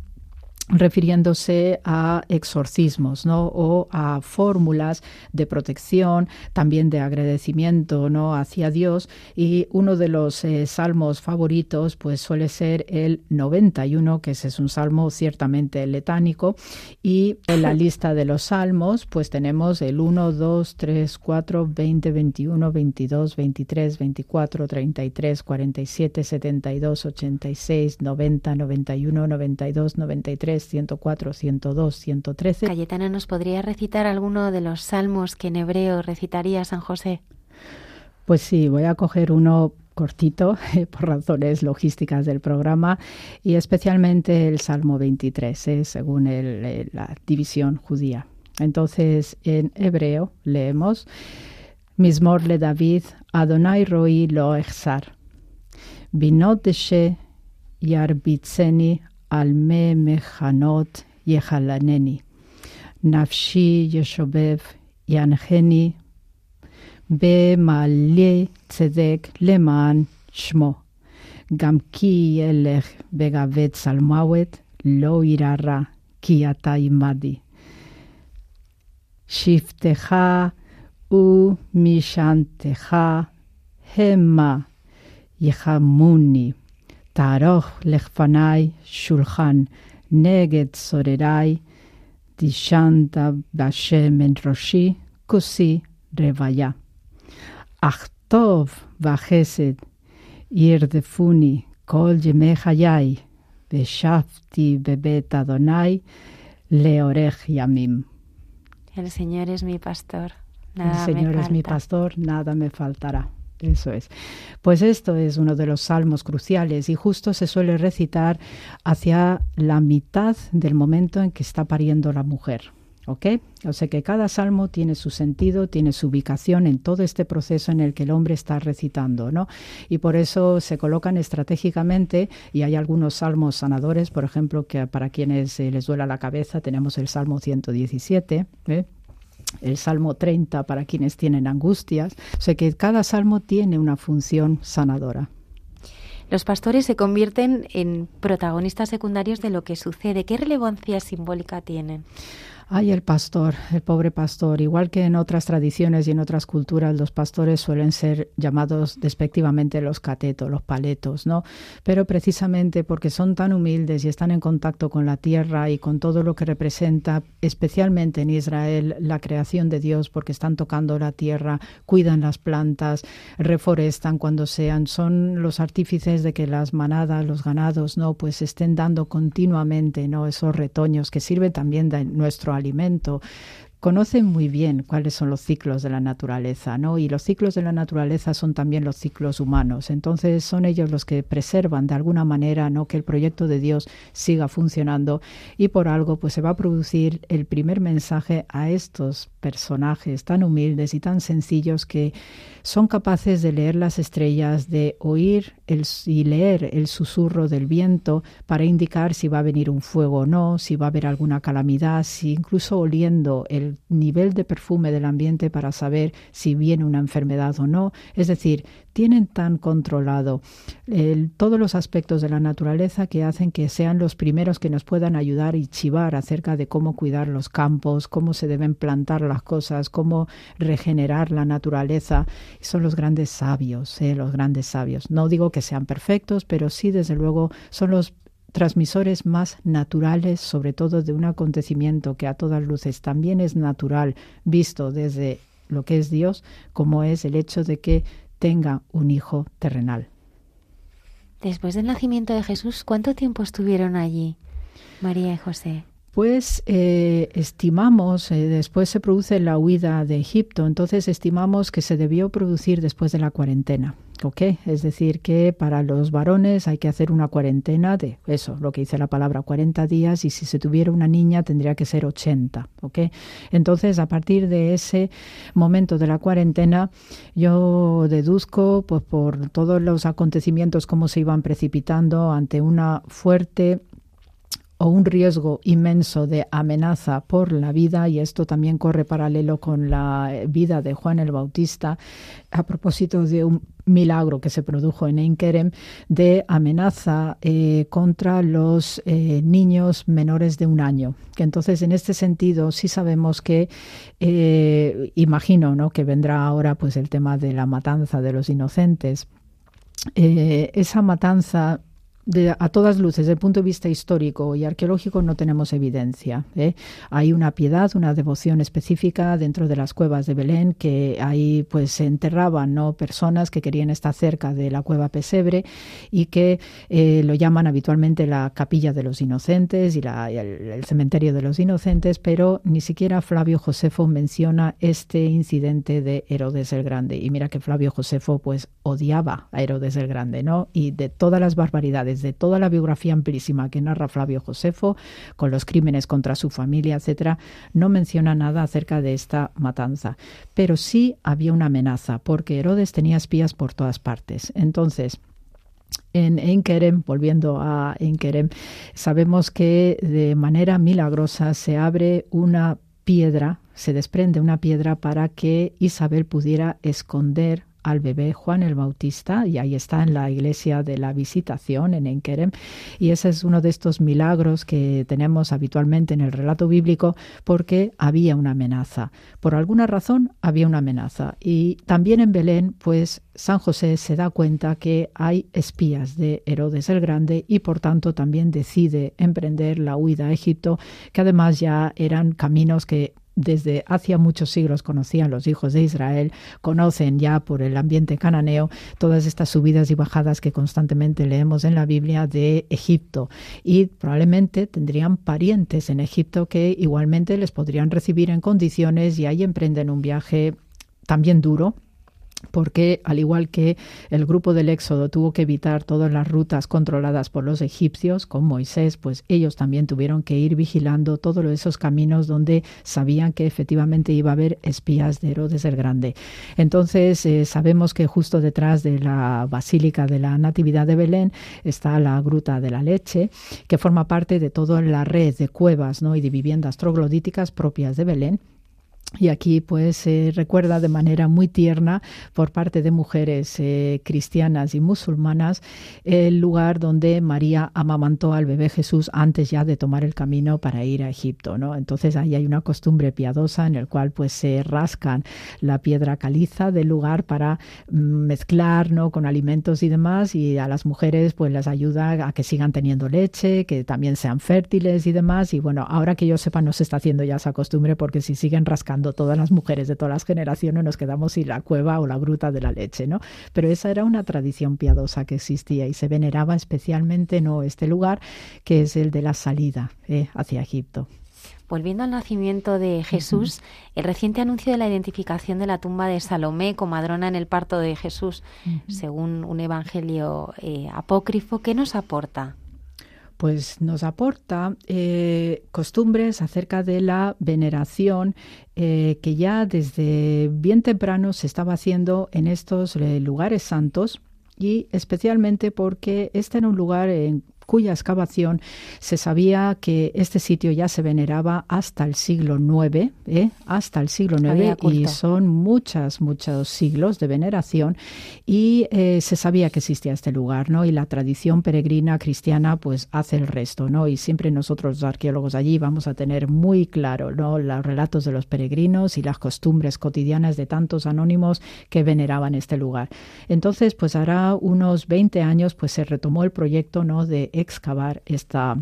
refiriéndose a exorcismos, ¿no? O a fórmulas de protección, también de agradecimiento, ¿no? Hacia Dios. Y uno de los eh, salmos favoritos, pues suele ser el 91, que ese es un salmo ciertamente letánico. Y en la lista de los salmos, pues tenemos el 1, 2, 3, 4, 20, 21, 22, 23, 24, 33, 47, 72, 86, 90, 91, 92, 93, 104, 102, 113.
Cayetana, ¿nos podría recitar alguno de los salmos que en hebreo recitaría San José?
Pues sí, voy a coger uno cortito por razones logísticas del programa y especialmente el Salmo 23, ¿eh? según la división judía. Entonces, en hebreo leemos Mismor le David, Adonai roi lo echsar. Binot deshe yarbitzeni על מי מחנות יחלנני. נפשי ישובב ינחני במעלה צדק למען שמו. גם כי ילך בגבי צלמוות, לא ירא רע, כי אתה עמדי. שבטך ומשענתך המה יחמוני. Taroch lechfanai shulchan neged sorerai dishanta bashem en roshi kusi revaya. Achtov vahesed irdefuni kol yemehayai beshafti bebet adonai leorej yamim.
El Señor es mi pastor.
El Señor me es mi pastor, nada me faltará. Eso es. Pues esto es uno de los salmos cruciales y justo se suele recitar hacia la mitad del momento en que está pariendo la mujer. ¿Ok? O sea que cada salmo tiene su sentido, tiene su ubicación en todo este proceso en el que el hombre está recitando, ¿no? Y por eso se colocan estratégicamente y hay algunos salmos sanadores, por ejemplo, que para quienes les duela la cabeza tenemos el Salmo 117, ¿eh? El Salmo 30 para quienes tienen angustias. O sea que cada salmo tiene una función sanadora.
Los pastores se convierten en protagonistas secundarios de lo que sucede. ¿Qué relevancia simbólica tienen?
Ay, el pastor, el pobre pastor. Igual que en otras tradiciones y en otras culturas, los pastores suelen ser llamados despectivamente los catetos, los paletos, ¿no? Pero precisamente porque son tan humildes y están en contacto con la tierra y con todo lo que representa, especialmente en Israel, la creación de Dios, porque están tocando la tierra, cuidan las plantas, reforestan cuando sean, son los artífices de que las manadas, los ganados, ¿no? Pues estén dando continuamente, ¿no? Esos retoños que sirven también de nuestro alimento, conocen muy bien cuáles son los ciclos de la naturaleza, ¿no? Y los ciclos de la naturaleza son también los ciclos humanos. Entonces son ellos los que preservan de alguna manera, ¿no? Que el proyecto de Dios siga funcionando y por algo pues se va a producir el primer mensaje a estos personajes tan humildes y tan sencillos que son capaces de leer las estrellas, de oír el, y leer el susurro del viento para indicar si va a venir un fuego o no, si va a haber alguna calamidad, si incluso oliendo el nivel de perfume del ambiente para saber si viene una enfermedad o no. Es decir, tienen tan controlado todos los aspectos de la naturaleza que hacen que sean los primeros que nos puedan ayudar y chivar acerca de cómo cuidar los campos, cómo se deben plantar las cosas, cómo regenerar la naturaleza. Son los grandes sabios, ¿eh? los grandes sabios. No digo que sean perfectos, pero sí, desde luego, son los transmisores más naturales, sobre todo de un acontecimiento que a todas luces también es natural, visto desde lo que es Dios, como es el hecho de que tenga un hijo terrenal.
Después del nacimiento de Jesús, ¿cuánto tiempo estuvieron allí María y José?
Pues eh, estimamos, eh, después se produce la huida de Egipto, entonces estimamos que se debió producir después de la cuarentena. ¿ok? Es decir, que para los varones hay que hacer una cuarentena de eso, lo que dice la palabra 40 días, y si se tuviera una niña tendría que ser 80. ¿ok? Entonces, a partir de ese momento de la cuarentena, yo deduzco, pues por todos los acontecimientos, cómo se iban precipitando ante una fuerte o un riesgo inmenso de amenaza por la vida, y esto también corre paralelo con la vida de Juan el Bautista, a propósito de un milagro que se produjo en Einkerem de amenaza eh, contra los eh, niños menores de un año. Que entonces, en este sentido, sí sabemos que, eh, imagino, ¿no? que vendrá ahora pues el tema de la matanza de los inocentes. esa matanza a todas luces, desde el punto de vista histórico y arqueológico, no tenemos evidencia. ¿eh? Hay una piedad, una devoción específica dentro de las cuevas de Belén, que ahí pues se enterraban ¿no? personas que querían estar cerca de la cueva Pesebre y que eh, lo llaman habitualmente la capilla de los inocentes y, el, cementerio de los inocentes, pero ni siquiera Flavio Josefo menciona este incidente de Herodes el Grande. Y mira que Flavio Josefo pues odiaba a Herodes el Grande, ¿no? Y de todas las barbaridades de toda la biografía amplísima que narra Flavio Josefo, con los crímenes contra su familia, etcétera, no menciona nada acerca de esta matanza. Pero sí había una amenaza, porque Herodes tenía espías por todas partes. Entonces, en Enkerem, volviendo a Enkerem, sabemos que de manera milagrosa se abre una piedra, se desprende una piedra para que Isabel pudiera esconder al bebé Juan el Bautista y ahí está en la iglesia de la visitación en Enkerem y ese es uno de estos milagros que tenemos habitualmente en el relato bíblico porque había una amenaza. Por alguna razón había una amenaza y también en Belén pues San José se da cuenta que hay espías de Herodes el Grande y por tanto también decide emprender la huida a Egipto que además ya eran caminos que desde hacía muchos siglos conocían los hijos de Israel, conocen ya por el ambiente cananeo todas estas subidas y bajadas que constantemente leemos en la Biblia de Egipto. Y probablemente tendrían parientes en Egipto que igualmente les podrían recibir en condiciones y ahí emprenden un viaje también duro porque al igual que el grupo del Éxodo tuvo que evitar todas las rutas controladas por los egipcios con Moisés, pues ellos también tuvieron que ir vigilando todos esos caminos donde sabían que efectivamente iba a haber espías de Herodes el Grande. Entonces eh, sabemos que justo detrás de la Basílica de la Natividad de Belén está la Gruta de la Leche, que forma parte de toda la red de cuevas ¿no? y de viviendas troglodíticas propias de Belén y aquí pues se recuerda de manera muy tierna por parte de mujeres eh, cristianas y musulmanas el lugar donde María amamantó al bebé Jesús antes ya de tomar el camino para ir a Egipto, ¿no? Entonces ahí hay una costumbre piadosa en el cual pues se rascan la piedra caliza del lugar para mm, mezclar, ¿no? con alimentos y demás y a las mujeres pues les ayuda a que sigan teniendo leche, que también sean fértiles y demás y bueno, ahora que yo sepa no se está haciendo ya esa costumbre porque si siguen rascando todas las mujeres de todas las generaciones nos quedamos sin la cueva o la gruta de la leche, ¿no? Pero esa era una tradición piadosa que existía y se veneraba especialmente no este lugar que es el de la salida ¿eh? hacia Egipto.
Volviendo al nacimiento de Jesús, el reciente anuncio de la identificación de la tumba de Salomé, comadrona en el parto de Jesús, según un evangelio eh, apócrifo, ¿qué nos aporta?
pues nos aporta eh, costumbres acerca de la veneración eh, que ya desde bien temprano se estaba haciendo en estos eh, lugares santos y especialmente porque este era un lugar en cuya excavación se sabía que este sitio ya se veneraba hasta el siglo IX, ¿eh? hasta el siglo IX, y son muchas, muchos siglos de veneración, y eh, se sabía que existía este lugar, ¿no? Y la tradición peregrina cristiana, pues, hace el resto, ¿no? Y siempre nosotros, los arqueólogos allí, vamos a tener muy claro, ¿no? Los relatos de los peregrinos y las costumbres cotidianas de tantos anónimos que veneraban este lugar. Entonces, pues, hará unos 20 años, pues, se retomó el proyecto, ¿no? De excavar esta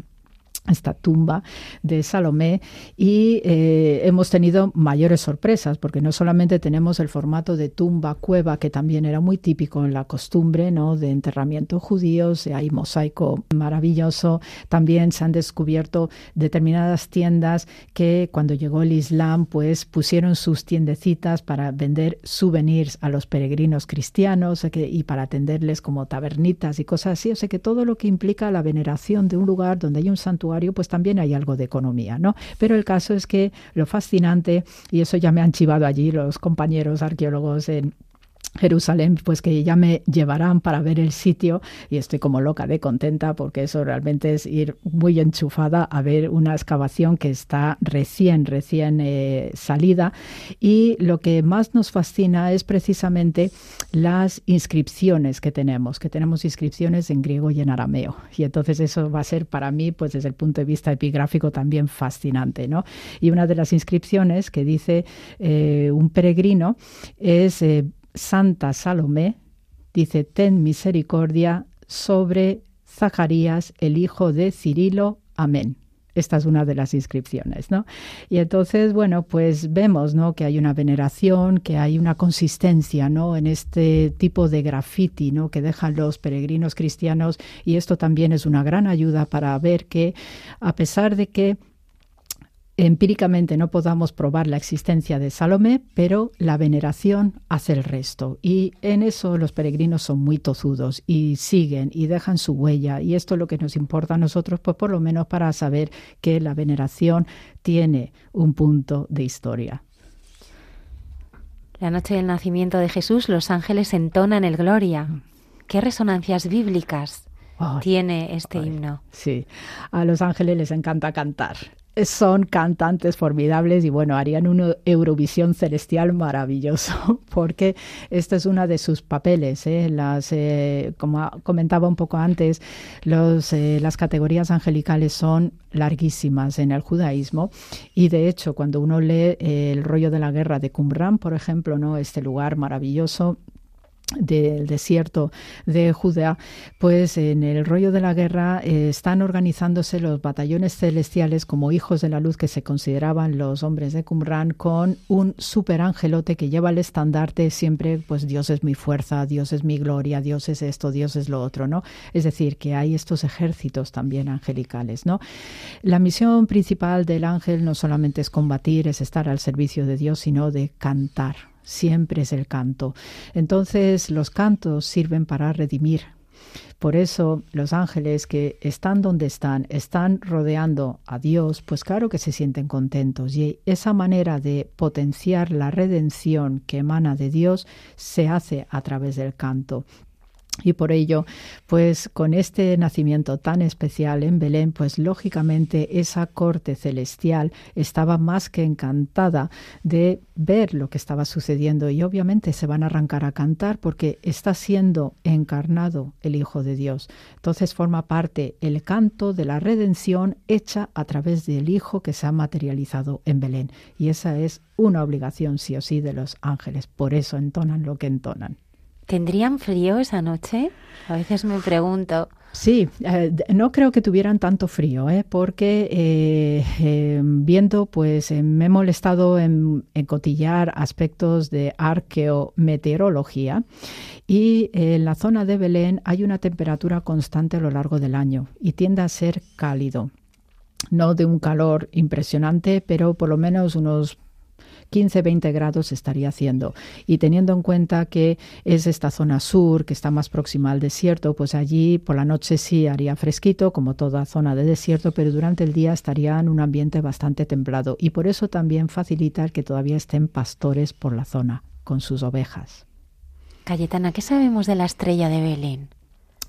esta tumba de Salomé y eh, hemos tenido mayores sorpresas porque no solamente tenemos el formato de tumba cueva que también era muy típico en la costumbre no de enterramiento judíos hay mosaico maravilloso. También se han descubierto determinadas tiendas que cuando llegó el Islam pues pusieron sus tiendecitas para vender souvenirs a los peregrinos cristianos y para atenderles como tabernitas y cosas así. O sea que todo lo que implica la veneración de un lugar donde hay un santuario pues también hay algo de economía, ¿no? Pero el caso es que lo fascinante, y eso ya me han chivado allí los compañeros arqueólogos en Jerusalén, pues que ya me llevarán para ver el sitio y estoy como loca de contenta porque eso realmente es ir muy enchufada a ver una excavación que está recién, recién eh, salida y lo que más nos fascina es precisamente las inscripciones que tenemos, que tenemos inscripciones en griego y en arameo y entonces eso va a ser para mí pues desde el punto de vista epigráfico también fascinante, ¿no? Y una de las inscripciones que dice eh, un peregrino es eh, Santa Salomé, dice, ten misericordia sobre Zacarías, el hijo de Cirilo. Amén. Esta es una de las inscripciones, ¿no? Y entonces, bueno, pues vemos, ¿no? Que hay una veneración, que hay una consistencia, ¿no? En este tipo de graffiti, ¿no? Que dejan los peregrinos cristianos y esto también es una gran ayuda para ver que, a pesar de que empíricamente no podamos probar la existencia de Salomé, pero la veneración hace el resto. Y en eso los peregrinos son muy tozudos y siguen y dejan su huella. Y esto es lo que nos importa a nosotros, pues por lo menos para saber que la veneración tiene un punto de historia.
La noche del nacimiento de Jesús, los ángeles entonan el Gloria. ¿Qué resonancias bíblicas tiene este himno?
Sí, a los ángeles les encanta cantar son cantantes formidables y bueno, harían una Eurovisión celestial maravilloso porque este es uno de sus papeles. ¿eh? Las, eh, como comentaba un poco antes, los, eh, las categorías angelicales son larguísimas en el judaísmo y de hecho cuando uno lee el rollo de la guerra de Qumran, por ejemplo, no este lugar maravilloso del desierto de Judea, pues en el rollo de la guerra eh, están organizándose los batallones celestiales como hijos de la luz que se consideraban los hombres de Qumran con un superangelote que lleva el estandarte siempre, pues Dios es mi fuerza, Dios es mi gloria, Dios es esto, Dios es lo otro, ¿no? Es decir, que hay estos ejércitos también angelicales, ¿no? La misión principal del ángel no solamente es combatir, es estar al servicio de Dios, sino de cantar, siempre es el canto. Entonces los cantos sirven para redimir. Por eso los ángeles que están donde están, están rodeando a Dios, pues claro que se sienten contentos. Y esa manera de potenciar la redención que emana de Dios se hace a través del canto. Y por ello, pues con este nacimiento tan especial en Belén, pues lógicamente esa corte celestial estaba más que encantada de ver lo que estaba sucediendo y obviamente se van a arrancar a cantar porque está siendo encarnado el Hijo de Dios. Entonces forma parte el canto de la redención hecha a través del Hijo que se ha materializado en Belén. Y esa es una obligación sí o sí de los ángeles. Por eso entonan lo que entonan.
¿Tendrían frío esa noche? A veces me pregunto.
Sí, eh, no creo que tuvieran tanto frío, ¿eh? porque eh, em, viendo, pues me he molestado en, en, cotillar aspectos de arqueometeorología y en la zona de Belén hay una temperatura constante a lo largo del año y tiende a ser cálido. No de un calor impresionante, pero por lo menos unos 15-20 grados estaría haciendo. Y teniendo en cuenta que es esta zona sur, que está más próxima al desierto, pues allí por la noche sí haría fresquito, como toda zona de desierto, pero durante el día estaría en un ambiente bastante templado. Y por eso también facilita que todavía estén pastores por la zona con sus ovejas.
Cayetana, ¿qué sabemos de la estrella de Belén?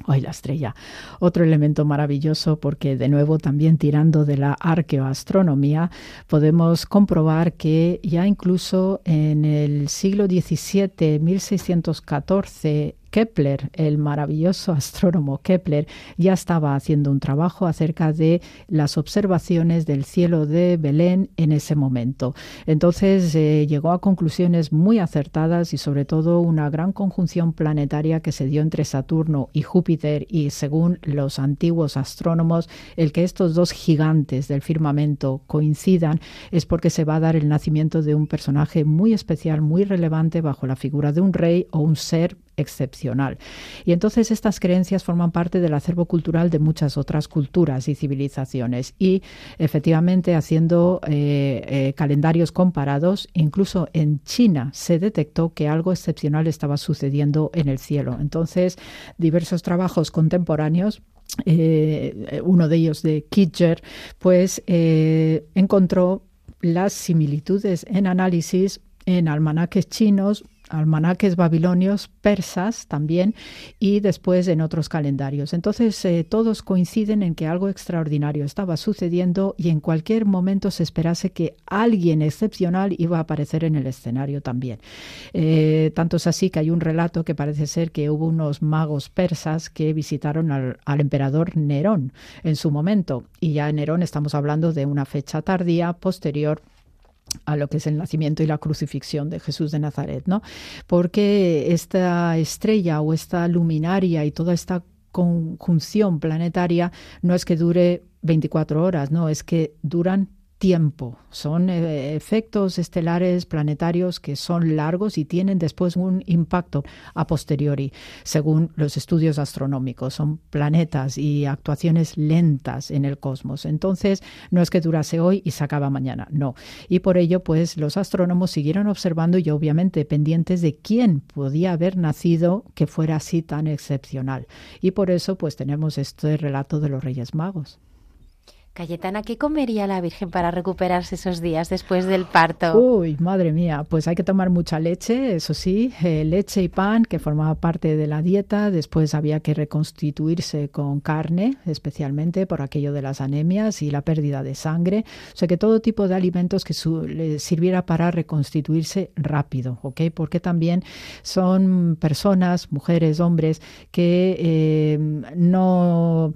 Hoy la estrella. Otro elemento maravilloso porque de nuevo también tirando de la arqueoastronomía podemos comprobar que ya incluso en el siglo XVII, 1614, Kepler, el maravilloso astrónomo Kepler, ya estaba haciendo un trabajo acerca de las observaciones del cielo de Belén en ese momento. Entonces eh, llegó a conclusiones muy acertadas y sobre todo una gran conjunción planetaria que se dio entre Saturno y Júpiter y según los antiguos astrónomos, el que estos dos gigantes del firmamento coincidan es porque se va a dar el nacimiento de un personaje muy especial, muy relevante bajo la figura de un rey o un ser excepcional. Y entonces estas creencias forman parte del acervo cultural de muchas otras culturas y civilizaciones. Y efectivamente, haciendo eh, eh, calendarios comparados, incluso en China se detectó que algo excepcional estaba sucediendo en el cielo. Entonces, diversos trabajos contemporáneos eh, uno de ellos de Kitcher, pues encontró las similitudes en análisis en almanaques chinos, almanaques babilonios, persas también, y después en otros calendarios. Entonces, eh, todos coinciden en que algo extraordinario estaba sucediendo y en cualquier momento se esperase que alguien excepcional iba a aparecer en el escenario también. Eh, tanto es así que hay un relato que parece ser que hubo unos magos persas que visitaron al, al emperador Nerón en su momento, y ya en Nerón estamos hablando de una fecha tardía posterior a lo que es el nacimiento y la crucifixión de Jesús de Nazaret, ¿no? Porque esta estrella o esta luminaria y toda esta conjunción planetaria no es que dure 24 horas, no, es que duran tiempo. Son eh, efectos estelares planetarios que son largos y tienen después un impacto a posteriori, según los estudios astronómicos. Son planetas y actuaciones lentas en el cosmos. Entonces, no es que durase hoy y se acaba mañana, no. Y por ello, pues los astrónomos siguieron observando y obviamente pendientes de quién podía haber nacido que fuera así tan excepcional. Y por eso, pues tenemos este relato de los Reyes Magos.
Cayetana, ¿qué comería la Virgen para recuperarse esos días después del parto?
Uy, madre mía, pues hay que tomar mucha leche, eso sí, eh, leche y pan, que formaba parte de la dieta. Después había que reconstituirse con carne, especialmente por aquello de las anemias y la pérdida de sangre. O sea que todo tipo de alimentos que le sirviera para reconstituirse rápido, ¿ok? Porque también son personas, mujeres, hombres, que eh, no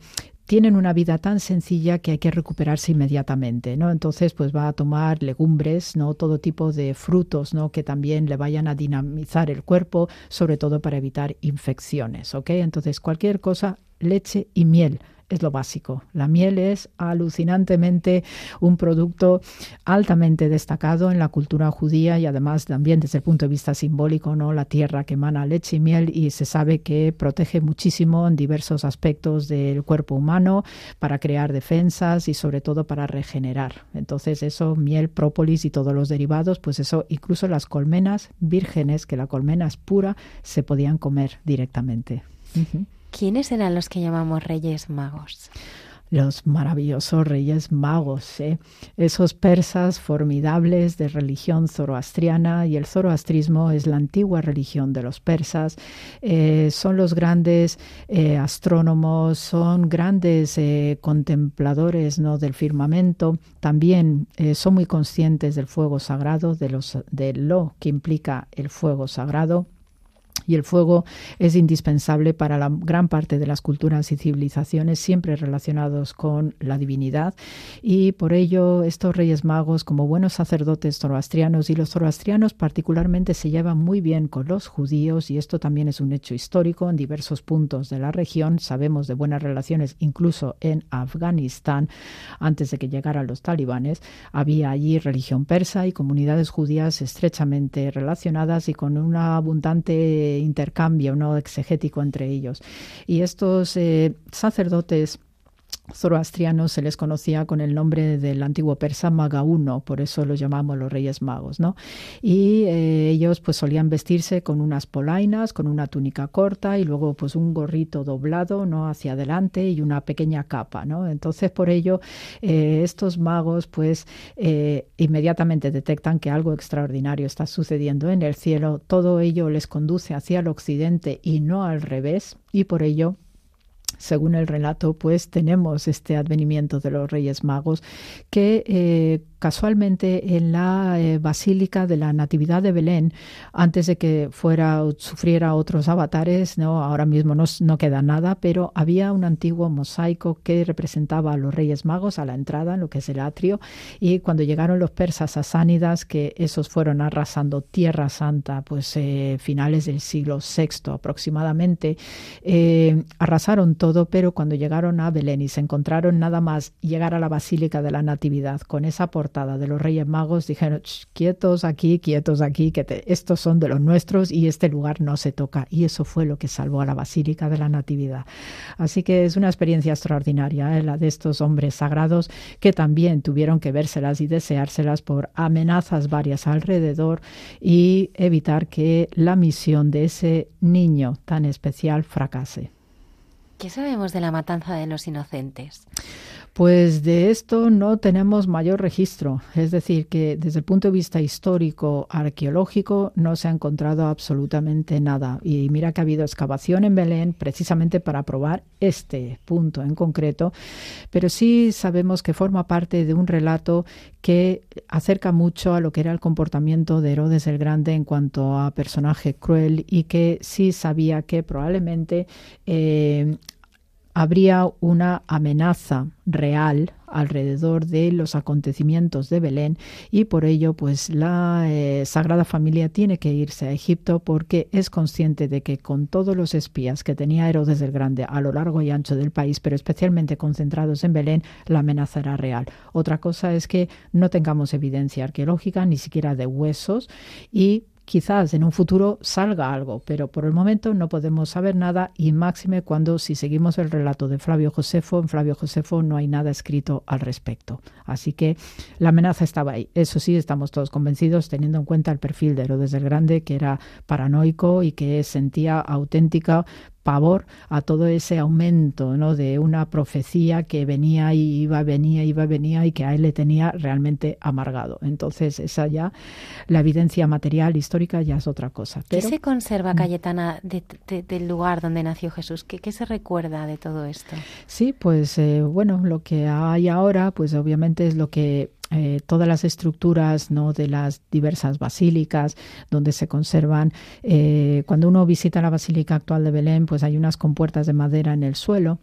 tienen una vida tan sencilla que hay que recuperarse inmediatamente, ¿no? Entonces, pues va a tomar legumbres, ¿no? Todo tipo de frutos, ¿no? Que también le vayan a dinamizar el cuerpo, sobre todo para evitar infecciones, ¿ok? Entonces, cualquier cosa, leche y miel es lo básico. La miel es alucinantemente un producto altamente destacado en la cultura judía y además también desde el punto de vista simbólico, ¿no? La tierra que emana leche y miel y se sabe que protege muchísimo en diversos aspectos del cuerpo humano para crear defensas y sobre todo para regenerar. Entonces eso, miel, própolis y todos los derivados, pues eso, incluso las colmenas vírgenes, que la colmena es pura, se podían comer directamente.
¿Quiénes eran los que llamamos Reyes Magos?
los maravillosos reyes magos, ¿eh? esos persas formidables de religión zoroastriana y el zoroastrismo es la antigua religión de los persas, eh, son los grandes eh, astrónomos, son grandes contempladores ¿no? del firmamento, también son muy conscientes del fuego sagrado, de, los, de lo que implica el fuego sagrado y el fuego es indispensable para la gran parte de las culturas y civilizaciones siempre relacionados con la divinidad. Y por ello estos reyes magos como buenos sacerdotes zoroastrianos y los zoroastrianos particularmente se llevan muy bien con los judíos y esto también es un hecho histórico en diversos puntos de la región. Sabemos de buenas relaciones incluso en Afganistán. Antes de que llegaran los talibanes había allí religión persa y comunidades judías estrechamente relacionadas y con una abundante intercambio no exegético entre ellos. Y estos eh, sacerdotes zoroastrianos se les conocía con el nombre del antiguo persa Magauno, por eso los llamamos los Reyes Magos, ¿no? Y eh, ellos pues solían vestirse con unas polainas, con una túnica corta y luego pues un gorrito doblado, ¿no? Hacia adelante y una pequeña capa, ¿no? Entonces por ello eh, estos magos pues eh, inmediatamente detectan que algo extraordinario está sucediendo en el cielo, todo ello les conduce hacia el occidente y no al revés y por ello según el relato, pues tenemos este advenimiento de los Reyes Magos que eh, casualmente en la eh, Basílica de la Natividad de Belén, antes de que fuera sufriera otros avatares, no ahora mismo no, no queda nada, pero había un antiguo mosaico que representaba a los Reyes Magos a la entrada en lo que es el atrio y cuando llegaron los persas asánidas, que esos fueron arrasando Tierra Santa, pues eh, finales del siglo VI aproximadamente, eh, arrasaron todo, pero cuando llegaron a Belén y se encontraron nada más llegar a la Basílica de la Natividad con esa de los Reyes Magos, dijeron, quietos aquí, quietos aquí, que estos son de los nuestros y este lugar no se toca. Y eso fue lo que salvó a la Basílica de la Natividad. Así que es una experiencia extraordinaria, ¿eh? la de estos hombres sagrados que también tuvieron que vérselas y deseárselas por amenazas varias alrededor y evitar que la misión de ese niño tan especial fracase.
¿Qué sabemos de la matanza de los inocentes?
Pues de esto no tenemos mayor registro, es decir, que desde el punto de vista histórico, arqueológico, no se ha encontrado absolutamente nada. Y mira que ha habido excavación en Belén precisamente para probar este punto en concreto, pero sí sabemos que forma parte de un relato que acerca mucho a lo que era el comportamiento de Herodes el Grande en cuanto a personaje cruel y que sí sabía que probablemente eh, habría una amenaza real alrededor de los acontecimientos de Belén y por ello pues la eh, Sagrada Familia tiene que irse a Egipto porque es consciente de que con todos los espías que tenía Herodes el Grande a lo largo y ancho del país, pero especialmente concentrados en Belén, la amenaza era real. Otra cosa es que no tengamos evidencia arqueológica, ni siquiera de huesos y quizás en un futuro salga algo, pero por el momento no podemos saber nada y máxime cuando si seguimos el relato de Flavio Josefo, en Flavio Josefo no hay nada escrito al respecto. Así que la amenaza estaba ahí. Eso sí, estamos todos convencidos teniendo en cuenta el perfil de Herodes el Grande, que era paranoico y que sentía auténtica pavor a todo ese aumento ¿no? de una profecía que venía y iba, venía, iba, venía y que a él le tenía realmente amargado. Entonces, esa ya, la evidencia material histórica ya es otra cosa.
¿Qué se conserva, mm. Cayetana, del lugar donde nació Jesús? ¿Qué, ¿Qué, se recuerda de todo esto?
Sí, pues eh, bueno, lo que hay ahora, pues obviamente es lo que eh, todas las estructuras ¿no? de las diversas basílicas donde se conservan. Eh, cuando uno visita la basílica actual de Belén, pues hay unas compuertas de madera en el suelo.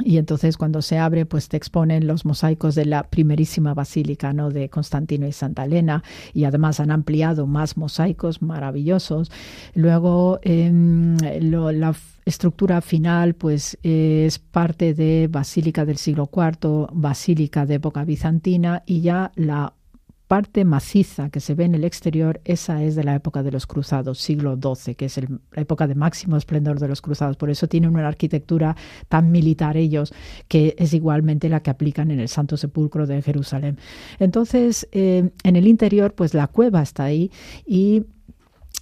Y entonces cuando se abre, pues te exponen los mosaicos de la primerísima basílica, ¿no? De Constantino y Santa Elena. Y además han ampliado más mosaicos maravillosos. Luego em, la estructura final pues es parte de Basílica del siglo IV, Basílica de época bizantina y ya la parte maciza que se ve en el exterior, esa es de la época de los cruzados, siglo XII, que es la época de máximo esplendor de los cruzados. Por eso tienen una arquitectura tan militar ellos, que es igualmente la que aplican en el Santo Sepulcro de Jerusalén. Entonces, eh, en el interior, pues la cueva está ahí y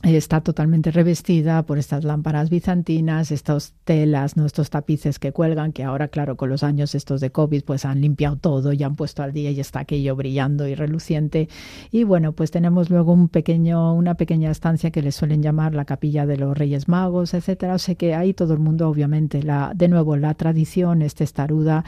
está totalmente revestida por estas lámparas bizantinas, estas telas, ¿no? estos tapices que cuelgan, que ahora, claro, con los años estos de COVID, pues han limpiado todo y han puesto al día y está aquello brillando y reluciente. Y bueno, pues tenemos luego un pequeño, una pequeña estancia que le suelen llamar la capilla de los Reyes Magos, etcétera. O sea que ahí todo el mundo, obviamente, la, de nuevo, la tradición es testaruda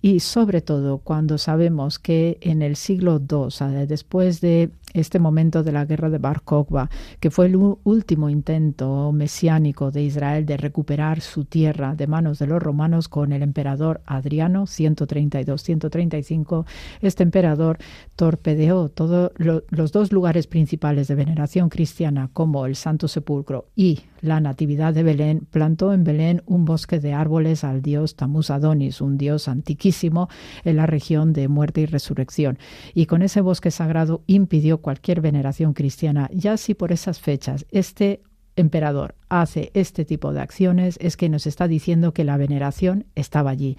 y sobre todo cuando sabemos que en el siglo II, después de este momento de la guerra de Bar Kokhba, que fue el último intento mesiánico de Israel de recuperar su tierra de manos de los romanos con el emperador Adriano, 132-135. Este emperador torpedeó todos los dos lugares principales de veneración cristiana, como el Santo Sepulcro y la Natividad de Belén, plantó en Belén un bosque de árboles al dios Tamuz Adonis, un dios antiquísimo en la región de muerte y resurrección. Y con ese bosque sagrado impidió cualquier veneración cristiana. Ya si por esas fechas este emperador hace este tipo de acciones es que nos está diciendo que la veneración estaba allí.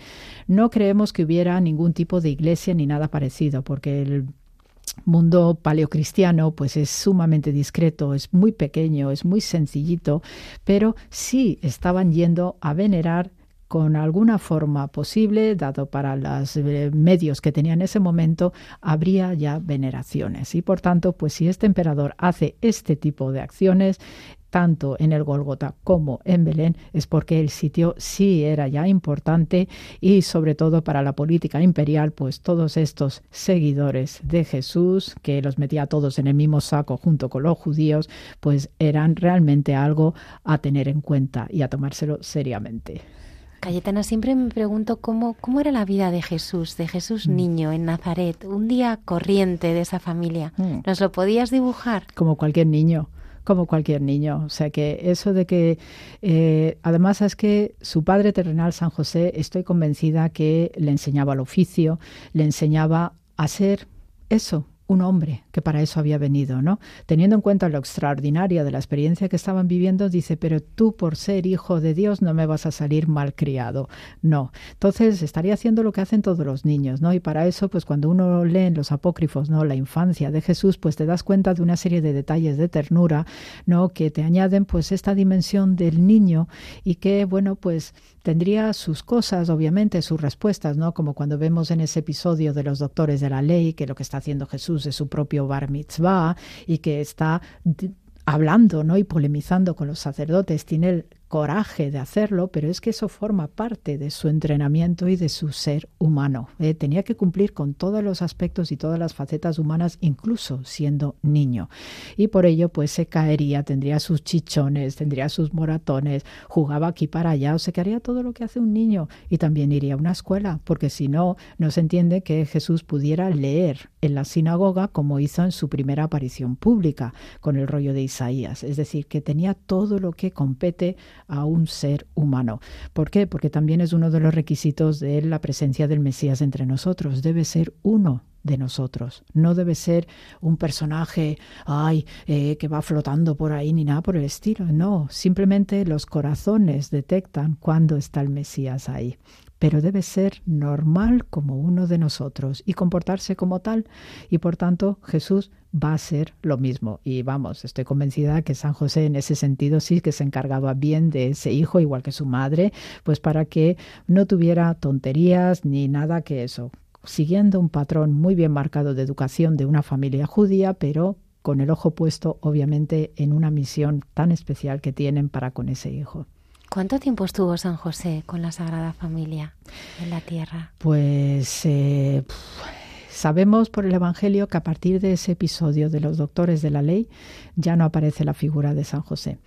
No creemos que hubiera ningún tipo de iglesia ni nada parecido, porque el mundo paleocristiano pues es sumamente discreto, es muy pequeño, es muy sencillito, pero sí estaban yendo a venerar con alguna forma posible, dado para los eh, medios que tenía en ese momento, habría ya veneraciones. Y por tanto, pues si este emperador hace este tipo de acciones, tanto en el Golgota como en Belén, es porque el sitio sí era ya importante y sobre todo para la política imperial, pues todos estos seguidores de Jesús, que los metía a todos en el mismo saco junto con los judíos, pues eran realmente algo a tener en cuenta y a tomárselo seriamente.
Cayetana, siempre me pregunto cómo, cómo era la vida de Jesús, de Jesús mm. niño en Nazaret, un día corriente de esa familia. Mm. ¿Nos lo podías dibujar?
Como cualquier niño como cualquier niño. O sea que eso de que, eh, además es que su padre terrenal, San José, estoy convencida que le enseñaba el oficio, le enseñaba a ser eso, un hombre que para eso había venido, ¿no? Teniendo en cuenta lo extraordinario de la experiencia que estaban viviendo, dice, pero tú por ser hijo de Dios no me vas a salir malcriado. No. Entonces estaría haciendo lo que hacen todos los niños, ¿no? Y para eso, pues cuando uno lee en los apócrifos, ¿no? La infancia de Jesús, pues te das cuenta de una serie de detalles de ternura, ¿no? Que te añaden pues esta dimensión del niño y que, bueno, pues tendría sus cosas, obviamente, sus respuestas, ¿no? Como cuando vemos en ese episodio de los doctores de la ley, que lo que está haciendo Jesús es su propio bar mitzvah y que está hablando ¿no? y polemizando con los sacerdotes, tiene coraje de hacerlo, pero es que eso forma parte de su entrenamiento y de su ser humano. ¿eh? tenía que cumplir con todos los aspectos y todas las facetas humanas, incluso siendo niño. Y por ello, pues se caería, tendría sus chichones, tendría sus moratones, jugaba aquí para allá, o se que haría todo lo que hace un niño y también iría a una escuela, porque si no, no se entiende que Jesús pudiera leer en la sinagoga como hizo en su primera aparición pública con el rollo de Isaías. Es decir, que tenía todo lo que compete a un ser humano. ¿Por qué? Porque también es uno de los requisitos de la presencia del Mesías entre nosotros. Debe ser uno de nosotros. No debe ser un personaje, ay, eh, que va flotando por ahí ni nada por el estilo. No, simplemente los corazones detectan cuando está el Mesías ahí pero debe ser normal como uno de nosotros y comportarse como tal. Y por tanto, Jesús va a ser lo mismo. Y vamos, estoy convencida que San José en ese sentido sí que se encargaba bien de ese hijo, igual que su madre, pues para que no tuviera tonterías ni nada que eso, siguiendo un patrón muy bien marcado de educación de una familia judía, pero con el ojo puesto obviamente en una misión tan especial que tienen para con ese hijo.
¿Cuánto tiempo estuvo San José con la Sagrada Familia en la tierra?
Pues eh, sabemos por el Evangelio que a partir de ese episodio de los doctores de la ley ya no aparece la figura de San José.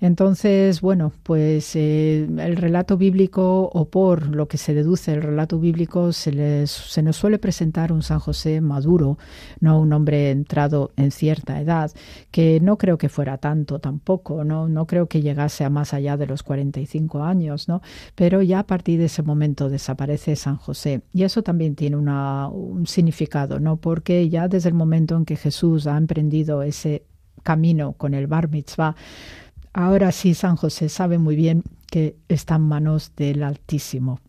Entonces, bueno, pues eh, el relato bíblico, o por lo que se deduce el relato bíblico, se, les, se nos suele presentar un San José maduro, no un hombre entrado en cierta edad, que no creo que fuera tanto tampoco, no, no creo que llegase a más allá de los 45 años, ¿no? Pero ya a partir de ese momento desaparece San José. Y eso también tiene una, un significado, ¿no? Porque ya desde el momento en que Jesús ha emprendido ese camino con el bar mitzvah, Ahora sí, San José sabe muy bien que está en manos del Altísimo.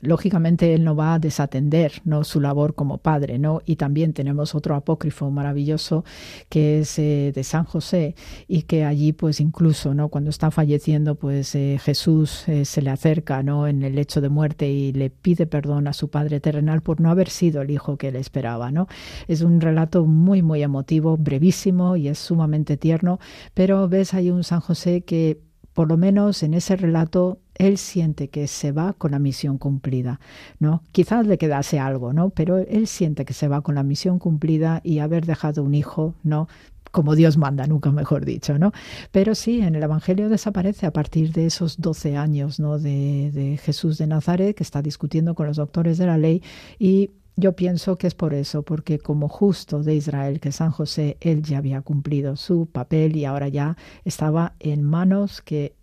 Lógicamente él no va a desatender ¿no? su labor como padre, ¿no? Y también tenemos otro apócrifo maravilloso que es eh, de San José y que allí pues incluso, ¿no? Cuando está falleciendo pues eh, Jesús eh, se le acerca, ¿no? En el lecho de muerte y le pide perdón a su padre terrenal por no haber sido el hijo que él esperaba, ¿no? Es un relato muy muy emotivo, brevísimo y es sumamente tierno, pero ves hay un San José que por lo menos en ese relato él siente que se va con la misión cumplida, ¿no? Quizás le quedase algo, ¿no? Pero él siente que se va con la misión cumplida y haber dejado un hijo, ¿no? como Dios manda, nunca mejor dicho, ¿no? Pero sí, en el Evangelio desaparece a partir de esos 12 años, ¿no? De, de Jesús de Nazaret, que está discutiendo con los doctores de la ley y yo pienso que es por eso, porque como justo de Israel, que San José, él ya había cumplido su papel y ahora ya estaba en manos que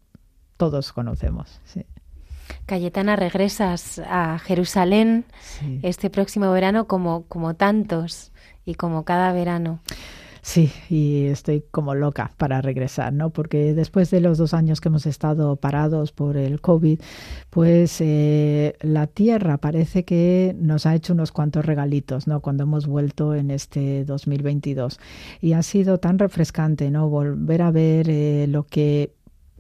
todos conocemos.
Cayetana, regresas a Jerusalén este próximo verano como, como tantos y como cada verano.
Sí, y estoy como loca para regresar, ¿no? Porque después de los dos años que hemos estado parados por el COVID, pues eh, la tierra parece que nos ha hecho unos cuantos regalitos, ¿no? Cuando hemos vuelto en este 2022. Y ha sido tan refrescante, ¿no? Volver a ver eh, lo que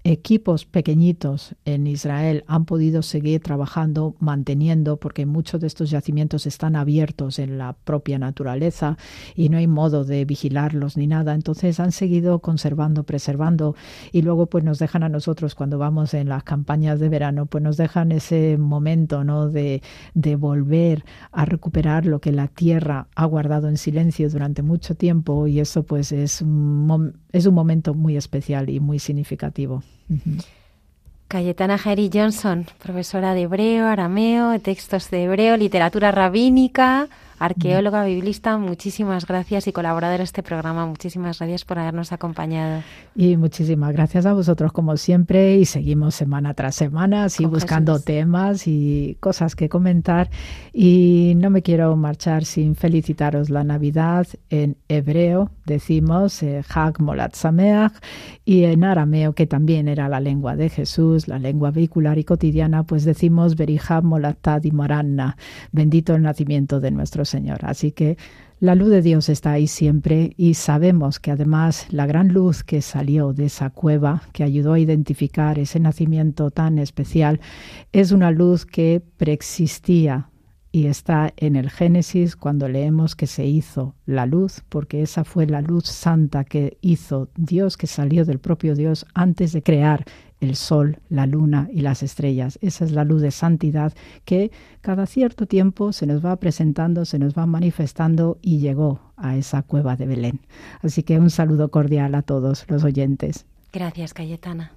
equipos pequeñitos en Israel han podido seguir trabajando, manteniendo, porque muchos de estos yacimientos están abiertos en la propia naturaleza y no hay modo de vigilarlos ni nada. Entonces han seguido conservando, preservando y luego pues nos dejan a nosotros cuando vamos en las campañas de verano, pues nos dejan ese momento ¿no? de, de volver a recuperar lo que la tierra ha guardado en silencio durante mucho tiempo y eso pues es un, es un momento muy especial y muy significativo.
Cayetana Jerry Johnson, profesora de hebreo, arameo, textos de hebreo, literatura rabínica, arqueóloga, biblista, muchísimas gracias y colaboradora de este programa. Muchísimas gracias por habernos acompañado.
Y muchísimas gracias a vosotros como siempre y seguimos semana tras semana así buscando temas y cosas que comentar y no me quiero marchar sin felicitaros la Navidad en hebreo decimos eh, Hag Molat Sameach y en arameo que también era la lengua de Jesús, la lengua vehicular y cotidiana, pues decimos Berihab Molatad y Moranna, bendito el nacimiento de nuestro Señor. Así que la luz de Dios está ahí siempre y sabemos que además la gran luz que salió de esa cueva, que ayudó a identificar ese nacimiento tan especial, es una luz que preexistía y está en el Génesis cuando leemos que se hizo la luz, porque esa fue la luz santa que hizo Dios, que salió del propio Dios antes de crear el sol, la luna y las estrellas. Esa es la luz de santidad que cada cierto tiempo se nos va presentando, se nos va manifestando y llegó a esa cueva de Belén. Así que un saludo cordial a todos los oyentes.
Gracias, Cayetana.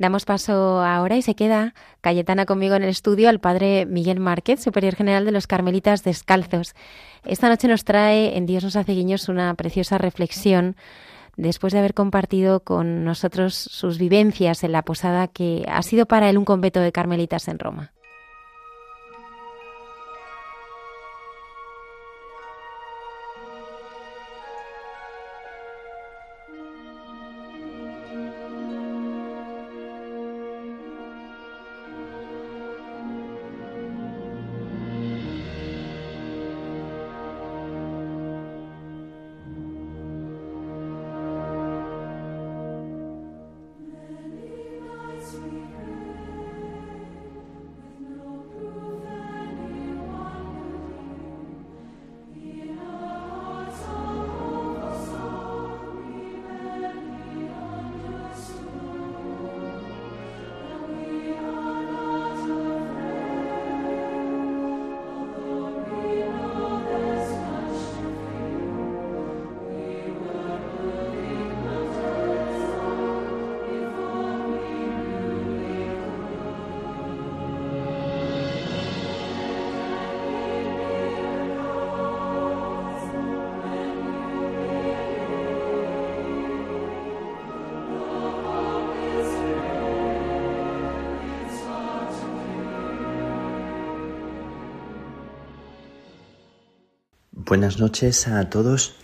Damos paso ahora y se queda Cayetana conmigo en el estudio al padre Miguel Márquez, superior general de los Carmelitas Descalzos. Esta noche nos trae en Dios nos hace guiños una preciosa reflexión después de haber compartido con nosotros sus vivencias en la posada que ha sido para él un convento de carmelitas en Roma.
Buenas noches a todos.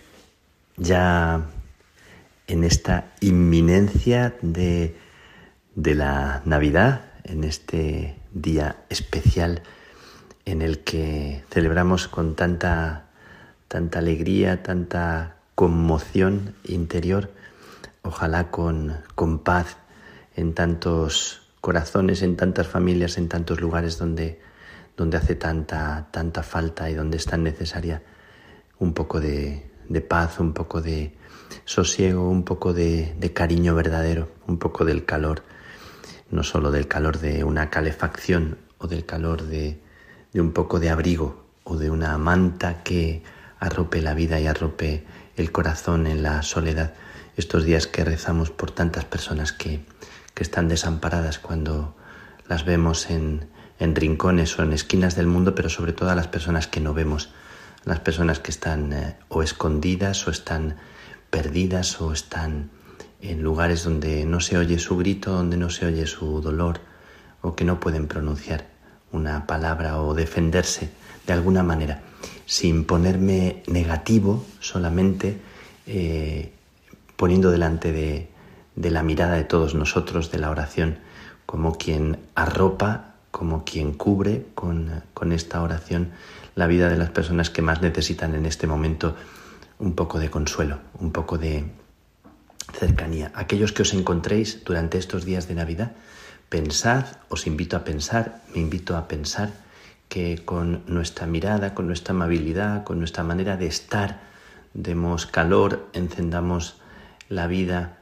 Ya en esta inminencia de, de, la Navidad, en este día especial en el que celebramos con tanta, tanta alegría, tanta conmoción interior, ojalá con, con paz en tantos corazones, en tantas familias, en tantos lugares donde, donde hace tanta, tanta falta y donde es tan necesaria un poco de, paz, un poco de sosiego, un poco de, cariño verdadero, un poco del calor, no solo del calor de una calefacción o del calor de, un poco de abrigo o de una manta que arrope la vida y arrope el corazón en la soledad. Estos días que rezamos por tantas personas que, que están desamparadas cuando las vemos en, en rincones o en esquinas del mundo, pero sobre todo a las personas que no vemos las personas que están eh, o escondidas o están perdidas o están en lugares donde no se oye su grito, donde no se oye su dolor o que no pueden pronunciar una palabra o defenderse de alguna manera, sin ponerme negativo solamente, eh, poniendo delante de, de la mirada de todos nosotros, de la oración, como quien arropa, como quien cubre con, con esta oración la vida de las personas que más necesitan en este momento un poco de consuelo, un poco de cercanía. Aquellos que os encontréis durante estos días de Navidad, pensad, os invito a pensar, me invito a pensar que con nuestra mirada, con nuestra amabilidad, con nuestra manera de estar, demos calor, encendamos la vida,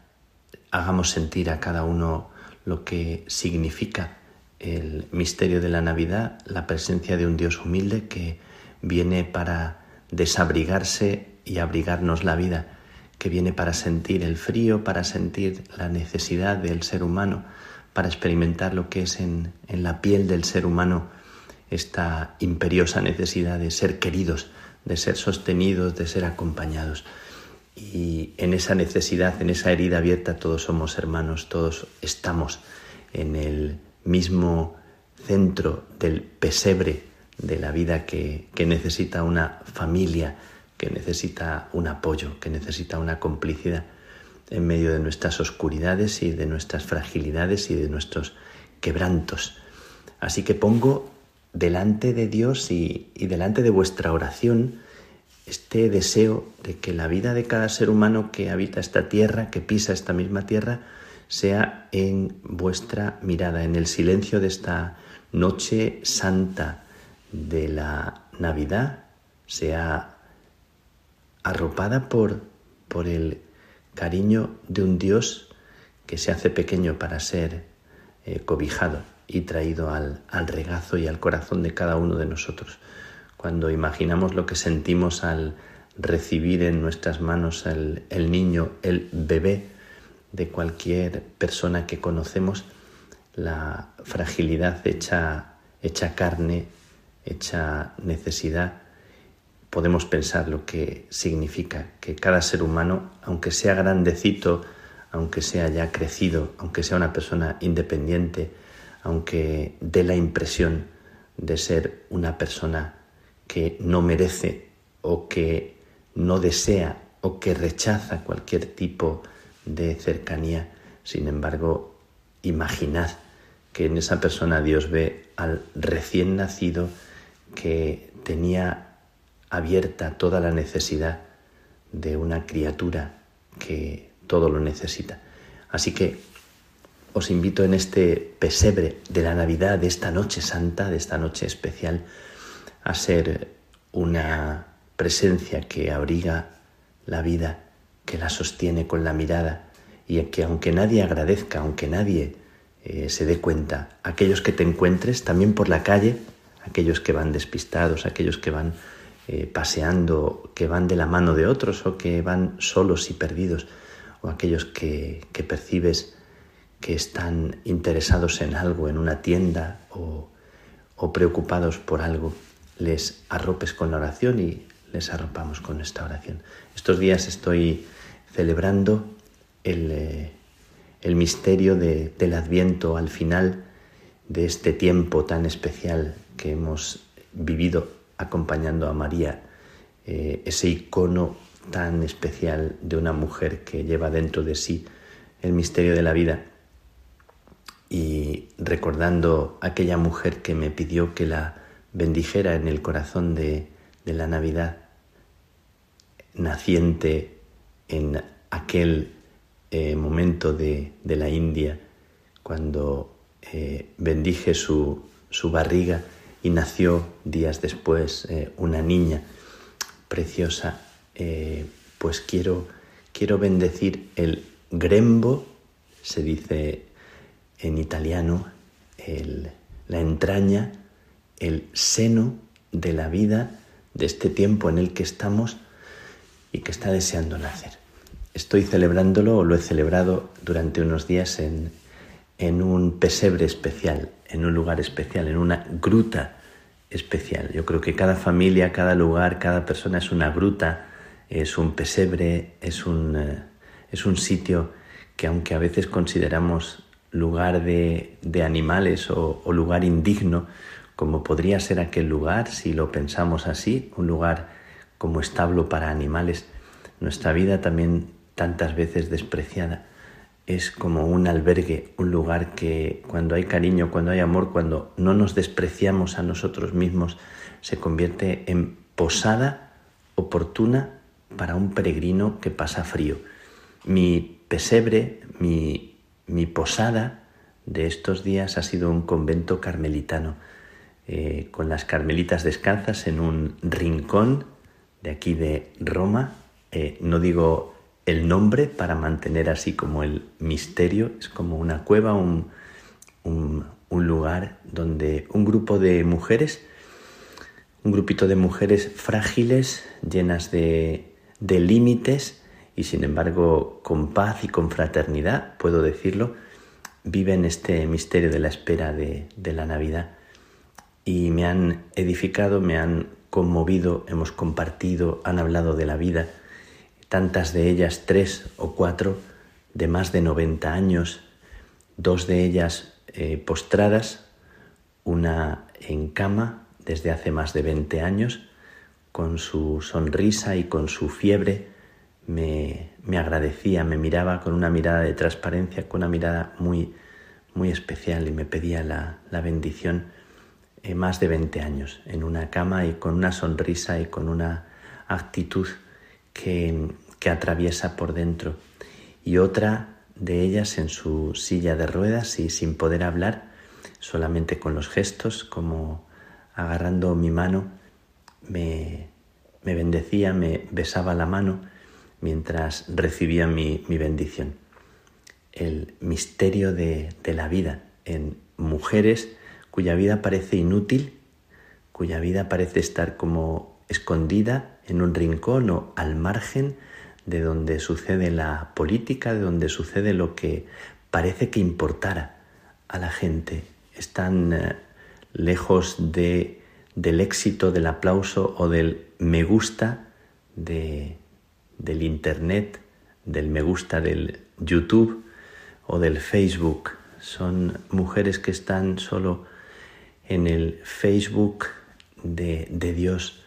hagamos sentir a cada uno lo que significa el misterio de la Navidad, la presencia de un Dios humilde que viene para desabrigarse y abrigarnos la vida, que viene para sentir el frío, para sentir la necesidad del ser humano, para experimentar lo que es en, en la piel del ser humano esta imperiosa necesidad de ser queridos, de ser sostenidos, de ser acompañados. Y en esa necesidad, en esa herida abierta, todos somos hermanos, todos estamos en el mismo centro del pesebre de la vida que, necesita una familia, que necesita un apoyo, que necesita una complicidad en medio de nuestras oscuridades y de nuestras fragilidades y de nuestros quebrantos. Así que pongo delante de Dios y, y, delante de vuestra oración este deseo de que la vida de cada ser humano que habita esta tierra, que pisa esta misma tierra, sea en vuestra mirada, en el silencio de esta noche santa de la Navidad sea arropada por, por el cariño de un Dios que se hace pequeño para ser eh, cobijado y traído al, al, regazo y al corazón de cada uno de nosotros. Cuando imaginamos lo que sentimos al recibir en nuestras manos el, el niño, el bebé de cualquier persona que conocemos, la fragilidad hecha, hecha carne, hecha necesidad, podemos pensar lo que significa que cada ser humano, aunque sea grandecito, aunque sea ya crecido, aunque sea una persona independiente, aunque dé la impresión de ser una persona que no merece o que no desea o que rechaza cualquier tipo de cercanía, sin embargo, imaginad que en esa persona Dios ve al recién nacido que tenía abierta toda la necesidad de una criatura que todo lo necesita. Así que os invito en este pesebre de la Navidad, de esta noche santa, de esta noche especial, a ser una presencia que abriga la vida, que la sostiene con la mirada y que aunque nadie agradezca, aunque nadie eh, se dé cuenta, aquellos que te encuentres también por la calle, aquellos que van despistados, aquellos que van eh, paseando, que van de la mano de otros o que van solos y perdidos, o aquellos que, que percibes que están interesados en algo, en una tienda o, o preocupados por algo, les arropes con la oración y les arropamos con esta oración. Estos días estoy celebrando el, eh, el misterio de, del adviento al final de este tiempo tan especial que hemos vivido acompañando a María, eh, ese icono tan especial de una mujer que lleva dentro de sí el misterio de la vida. Y recordando aquella mujer que me pidió que la bendijera en el corazón de, de la Navidad, naciente en aquel eh, momento de, de, la India, cuando eh, bendije su, su, barriga y nació días después eh, una niña preciosa, eh, pues quiero, quiero bendecir el grembo, se dice en italiano, el, la entraña, el seno de la vida de este tiempo en el que estamos y que está deseando nacer. Estoy celebrándolo o lo he celebrado durante unos días en, en un pesebre especial, en un lugar especial, en una gruta especial. Yo creo que cada familia, cada lugar, cada persona es una gruta, es un pesebre, es un, eh, es un sitio que aunque a veces consideramos lugar de, de animales o, o, lugar indigno, como podría ser aquel lugar, si lo pensamos así, un lugar como establo para animales, nuestra vida también tantas veces despreciada es como un albergue, un lugar que cuando hay cariño, cuando hay amor, cuando no nos despreciamos a nosotros mismos, se convierte en posada oportuna para un peregrino que pasa frío. Mi pesebre, mi, mi posada de estos días ha sido un convento carmelitano, eh, con las carmelitas descalzas en un rincón de aquí de Roma. Eh, no digo el nombre para mantener así como el misterio. Es como una cueva, un, un, lugar donde un grupo de mujeres, un grupito de mujeres frágiles, llenas de, de límites y sin embargo con paz y con fraternidad, puedo decirlo, viven este misterio de la espera de, de la Navidad. Y me han edificado, me han conmovido, hemos compartido, han hablado de la vida tantas de ellas tres o cuatro de más de 90 años, dos de ellas eh, postradas, una en cama desde hace más de 20 años, con su sonrisa y con su fiebre, me, me, agradecía, me miraba con una mirada de transparencia, con una mirada muy, muy especial y me pedía la, la bendición eh, más de 20 años en una cama y con una sonrisa y con una actitud que, que atraviesa por dentro y otra de ellas en su silla de ruedas y sin poder hablar, solamente con los gestos, como agarrando mi mano, me, me bendecía, me besaba la mano mientras recibía mi, mi bendición. El misterio de, de la vida en mujeres cuya vida parece inútil, cuya vida parece estar como escondida en un rincón o al margen de donde sucede la política, de donde sucede lo que parece que importara a la gente, están eh, lejos de, del éxito, del aplauso o del me gusta de, del Internet, del me gusta del YouTube o del Facebook. Son mujeres que están solo en el Facebook de, de Dios,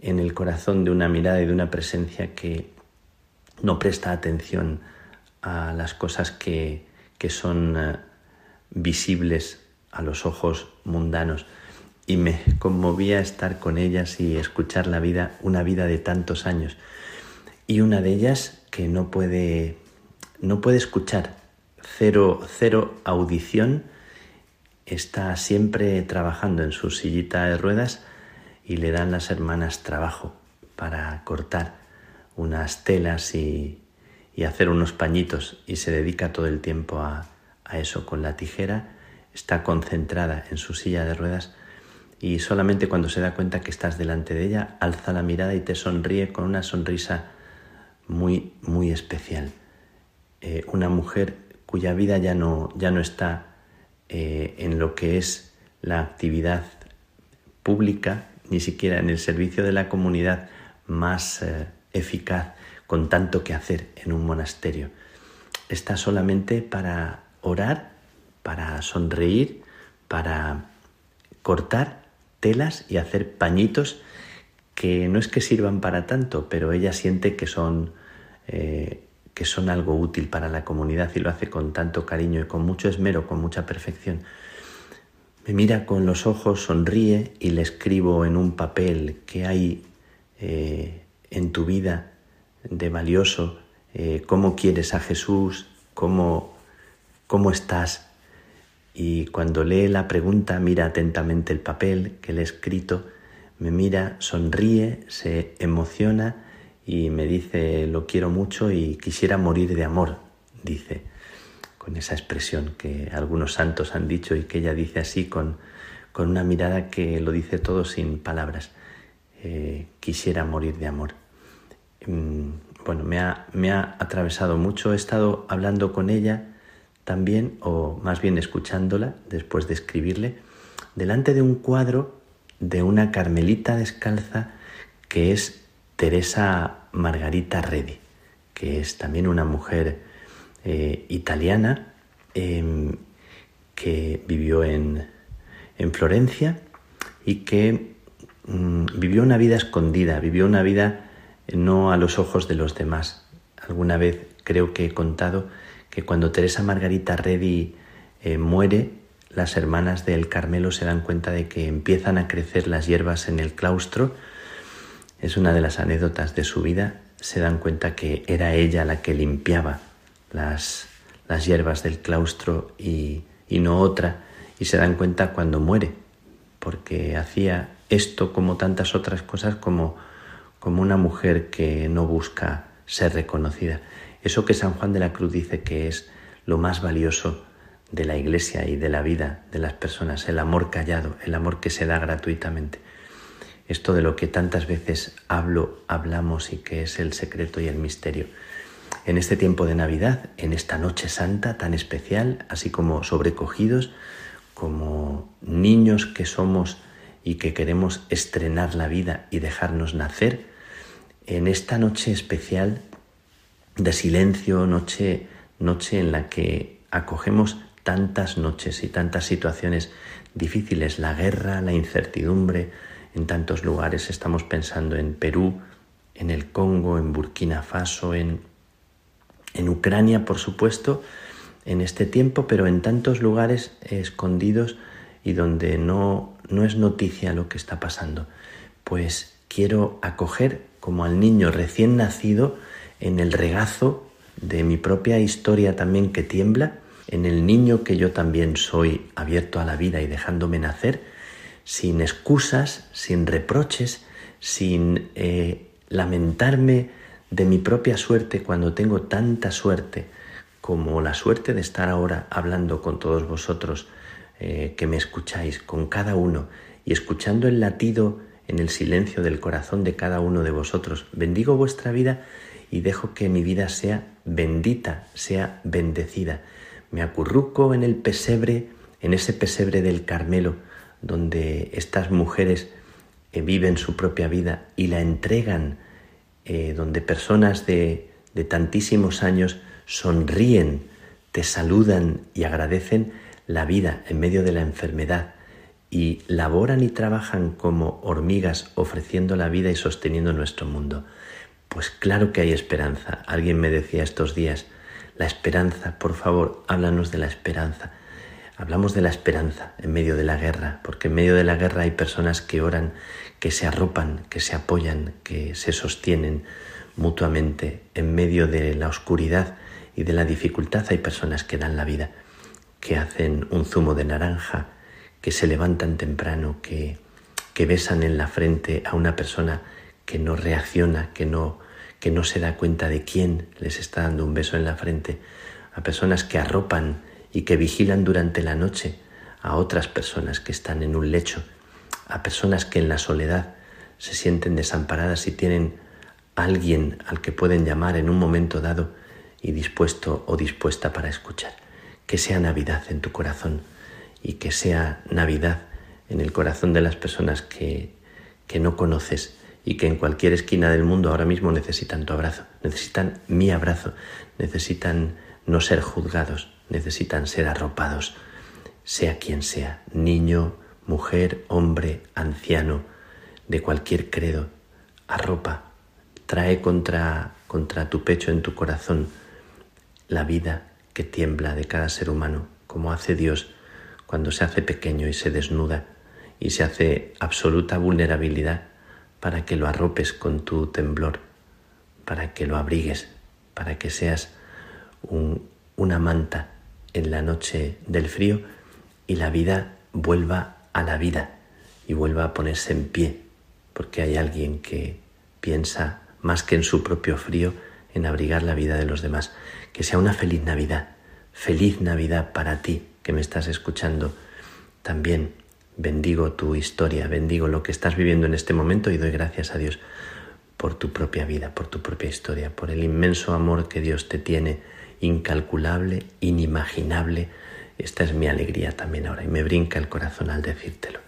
en el corazón de una mirada y de una presencia que no presta atención a las cosas que, que son eh, visibles a los ojos mundanos. Y me conmovía estar con ellas y escuchar la vida, una vida de tantos años. Y una de ellas que no puede, no puede escuchar, cero, cero audición, está siempre trabajando en su sillita de ruedas y le dan las hermanas trabajo para cortar unas telas y, y hacer unos pañitos y se dedica todo el tiempo a, a eso con la tijera, está concentrada en su silla de ruedas y solamente cuando se da cuenta que estás delante de ella, alza la mirada y te sonríe con una sonrisa muy, muy especial. Eh, una mujer cuya vida ya no, ya no está eh, en lo que es la actividad pública, ni siquiera en el servicio de la comunidad más eh, eficaz, con tanto que hacer en un monasterio. Está solamente para orar, para sonreír, para cortar telas y hacer pañitos que no es que sirvan para tanto, pero ella siente que son, eh, que son algo útil para la comunidad y lo hace con tanto cariño y con mucho esmero, con mucha perfección. Me mira con los ojos, sonríe y le escribo en un papel que hay eh, en tu vida de valioso, eh, cómo quieres a Jesús, cómo ¿Cómo estás? Y cuando lee la pregunta, mira atentamente el papel que le he escrito, me mira, sonríe, se emociona y me dice, lo quiero mucho y quisiera morir de amor, dice, con esa expresión que algunos santos han dicho y que ella dice así con, con una mirada que lo dice todo sin palabras. Eh, quisiera morir de amor. Mm, bueno, me ha, me ha atravesado mucho, he estado hablando con ella también, o más bien escuchándola después de escribirle, delante de un cuadro de una carmelita descalza que es Teresa Margarita Redi, que es también una mujer eh, italiana em, que vivió en, en, Florencia y que mm, vivió una vida escondida, vivió una vida no a los ojos de los demás. Alguna vez creo que he contado que cuando Teresa Margarita Reddy eh, muere, las hermanas del Carmelo se dan cuenta de que empiezan a crecer las hierbas en el claustro. Es una de las anécdotas de su vida. Se dan cuenta que era ella la que limpiaba las, las hierbas del claustro y, y no otra. Y se dan cuenta cuando muere, porque hacía esto como tantas otras cosas como, como una mujer que no busca ser reconocida. Eso que San Juan de la Cruz dice que es lo más valioso de la iglesia y de la vida de las personas, el amor callado, el amor que se da gratuitamente. Esto de lo que tantas veces hablo, hablamos y que es el secreto y el misterio. En este tiempo de Navidad, en esta noche santa tan especial, así como sobrecogidos, como niños que somos y que queremos estrenar la vida y dejarnos nacer, en esta noche especial de silencio, noche, noche en la que acogemos tantas noches y tantas situaciones difíciles, la guerra, la incertidumbre, en tantos lugares estamos pensando en Perú, en el Congo, en Burkina Faso, en, en Ucrania, por supuesto, en este tiempo, pero en tantos lugares escondidos y donde no, no es noticia lo que está pasando. Pues quiero acoger como al niño recién nacido, en el regazo de mi propia historia también que tiembla, en el niño que yo también soy abierto a la vida y dejándome nacer, sin excusas, sin reproches, sin eh, lamentarme de mi propia suerte cuando tengo tanta suerte como la suerte de estar ahora hablando con todos vosotros eh, que me escucháis, con cada uno, y escuchando el latido en el silencio del corazón de cada uno de vosotros. Bendigo vuestra vida y dejo que mi vida sea bendita, sea bendecida. Me acurruco en el pesebre en ese pesebre del Carmelo, donde estas mujeres eh, viven su propia vida y la entregan, eh, donde personas de, de tantísimos años sonríen, te saludan y agradecen la vida en medio de la enfermedad y laboran y trabajan como hormigas ofreciendo la vida y sosteniendo nuestro mundo. Pues claro que hay esperanza. Alguien me decía estos días, la esperanza, por favor, háblanos de la esperanza. Hablamos de la esperanza en medio de la guerra, porque en medio de la guerra hay personas que oran, que se arropan, que se apoyan, que se sostienen mutuamente. En medio de la oscuridad y de la dificultad hay personas que dan la vida, que hacen un zumo de naranja, que se levantan temprano, que, que besan en la frente a una persona que no reacciona, que no, que no se da cuenta de quién les está dando un beso en la frente, a personas que arropan y que vigilan durante la noche a otras personas que están en un lecho, a personas que en la soledad se sienten desamparadas y tienen alguien al que pueden llamar en un momento dado y dispuesto o dispuesta para escuchar. Que sea Navidad en tu corazón y que sea Navidad en el corazón de las personas que, que no conoces y que en cualquier esquina del mundo ahora mismo necesitan tu abrazo, necesitan mi abrazo, necesitan no ser juzgados, necesitan ser arropados, sea quien sea, niño, mujer, hombre, anciano, de cualquier credo, arropa, trae contra, contra tu pecho en tu corazón la vida que tiembla de cada ser humano, como hace Dios cuando se hace pequeño y se desnuda y se hace absoluta vulnerabilidad para que lo arropes con tu temblor, para que lo abrigues, para que seas una manta en la noche del frío y la vida vuelva a la vida y vuelva a ponerse en pie, porque hay alguien que piensa más que en su propio frío, en abrigar la vida de los demás. Que sea una feliz Navidad, feliz Navidad para ti que me estás escuchando también Bendigo tu historia, bendigo lo que estás viviendo en este momento y doy gracias a Dios por tu propia vida, por tu propia historia, por el inmenso amor que Dios te tiene, incalculable, inimaginable. Esta es mi alegría también ahora y me brinca el corazón al decírtelo.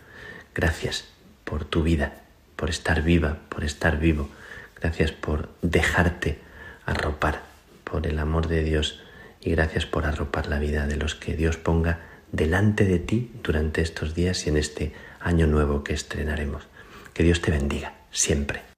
Gracias por tu vida, por estar viva, por estar vivo. Gracias por dejarte arropar por el amor de Dios y gracias por arropar la vida de los que Dios ponga delante de ti durante estos días y en este año nuevo que estrenaremos. Que Dios te bendiga siempre.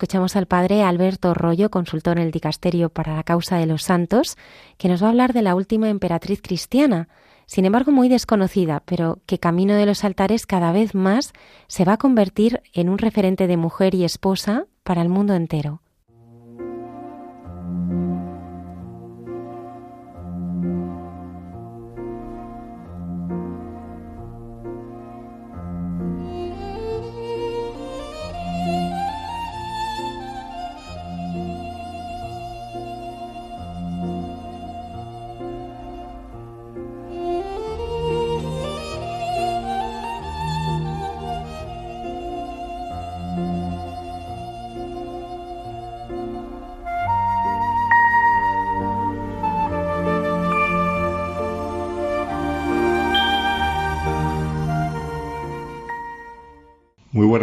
Escuchamos al padre Alberto Rollo, consultor en el Dicasterio para la Causa de los Santos, que nos va a hablar de la última emperatriz cristiana, sin embargo muy desconocida, pero que camino de los altares cada vez más se va a convertir en un referente de mujer y esposa para el mundo entero.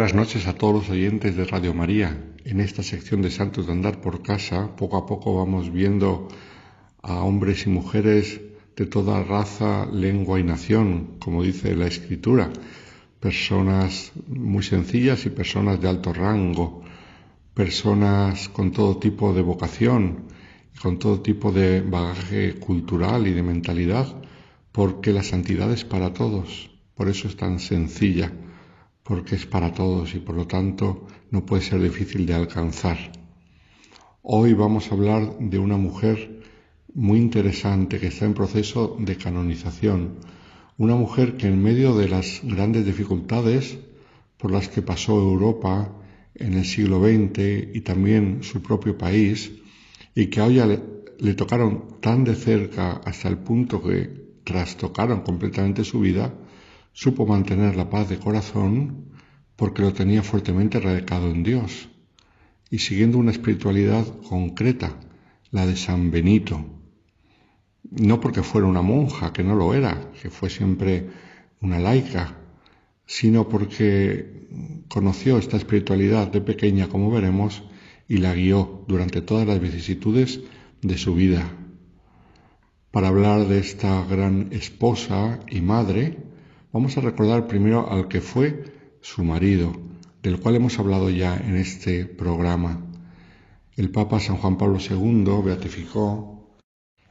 Buenas noches a todos los oyentes de Radio María. En esta sección de Santos de Andar por Casa, poco a poco vamos viendo a hombres y mujeres de toda raza, lengua y nación, como dice la Escritura, personas muy sencillas y personas de alto rango, personas con todo tipo de vocación, con todo tipo de bagaje cultural y de mentalidad, porque la santidad es para todos, por eso es tan sencilla porque es para todos y por lo tanto no puede ser difícil de alcanzar. Hoy vamos a hablar de una mujer muy interesante que está en proceso de canonización, una mujer que en medio de las grandes dificultades por las que pasó Europa en el siglo XX y también su propio país, y que hoy le, le tocaron tan de cerca hasta el punto que trastocaron completamente su vida, supo mantener la paz de corazón porque lo tenía fuertemente radicado en Dios y siguiendo una espiritualidad concreta, la de San Benito. No porque fuera una monja, que no lo era, que fue siempre una laica, sino porque conoció esta espiritualidad de pequeña, como veremos, y la guió durante todas las vicisitudes de su vida. Para hablar de esta gran esposa y madre, Vamos a recordar primero al que fue su marido, del cual hemos hablado ya en este programa. El Papa San Juan Pablo II beatificó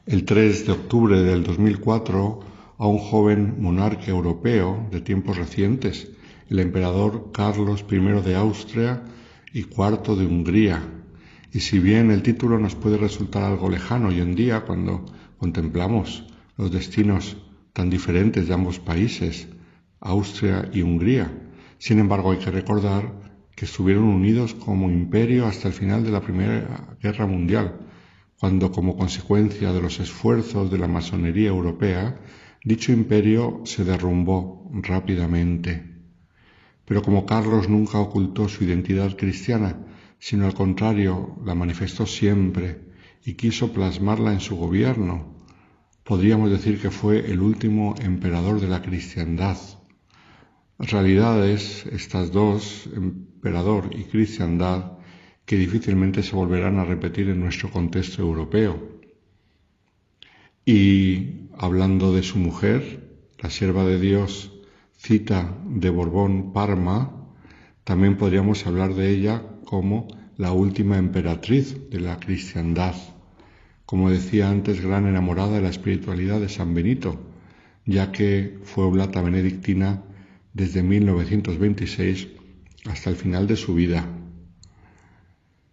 el 3 de octubre del 2004 a un joven monarca europeo de tiempos recientes, el emperador Carlos I de Austria y IV de Hungría. Y si bien el título nos puede resultar algo lejano hoy en día cuando contemplamos los destinos tan diferentes de ambos países, Austria y Hungría. Sin embargo, hay que recordar que estuvieron unidos como imperio hasta el final de la Primera Guerra Mundial, cuando como consecuencia de los esfuerzos de la masonería europea, dicho imperio se derrumbó rápidamente. Pero como Carlos nunca ocultó su identidad cristiana, sino al contrario la manifestó siempre y quiso plasmarla en su gobierno, podríamos decir que fue el último emperador de la cristiandad. Realidades, estas dos, emperador y cristiandad, que difícilmente se volverán a repetir en nuestro contexto europeo. Y hablando de su mujer, la sierva de Dios, cita de Borbón Parma, también podríamos hablar de ella como la última emperatriz de la cristiandad como decía antes, gran enamorada de la espiritualidad de San Benito, ya que fue oblata benedictina desde 1926 hasta el final de su vida.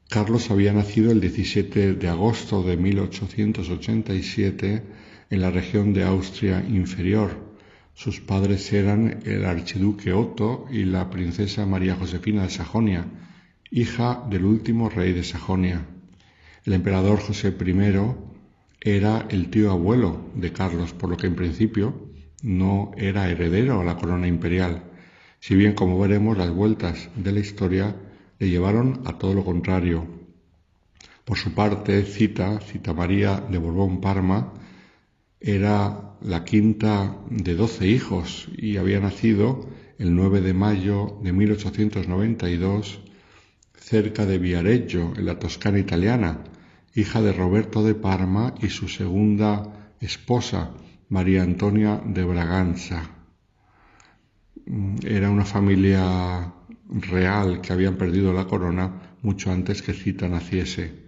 Carlos había nacido el 17 de agosto de 1887 en la región de Austria Inferior. Sus padres eran el archiduque Otto y la princesa María Josefina de Sajonia, hija del último rey de Sajonia. El emperador José I era el tío abuelo de Carlos, por lo que en principio no era heredero a la corona imperial, si bien como veremos las vueltas de la historia le llevaron a todo lo contrario. Por su parte, Cita, Cita María de Borbón Parma, era la quinta de doce hijos y había nacido el 9 de mayo de 1892 cerca de Viareggio, en la Toscana italiana, hija de Roberto de Parma y su segunda esposa, María Antonia de Braganza. Era una familia real que habían perdido la corona mucho antes que Cita naciese.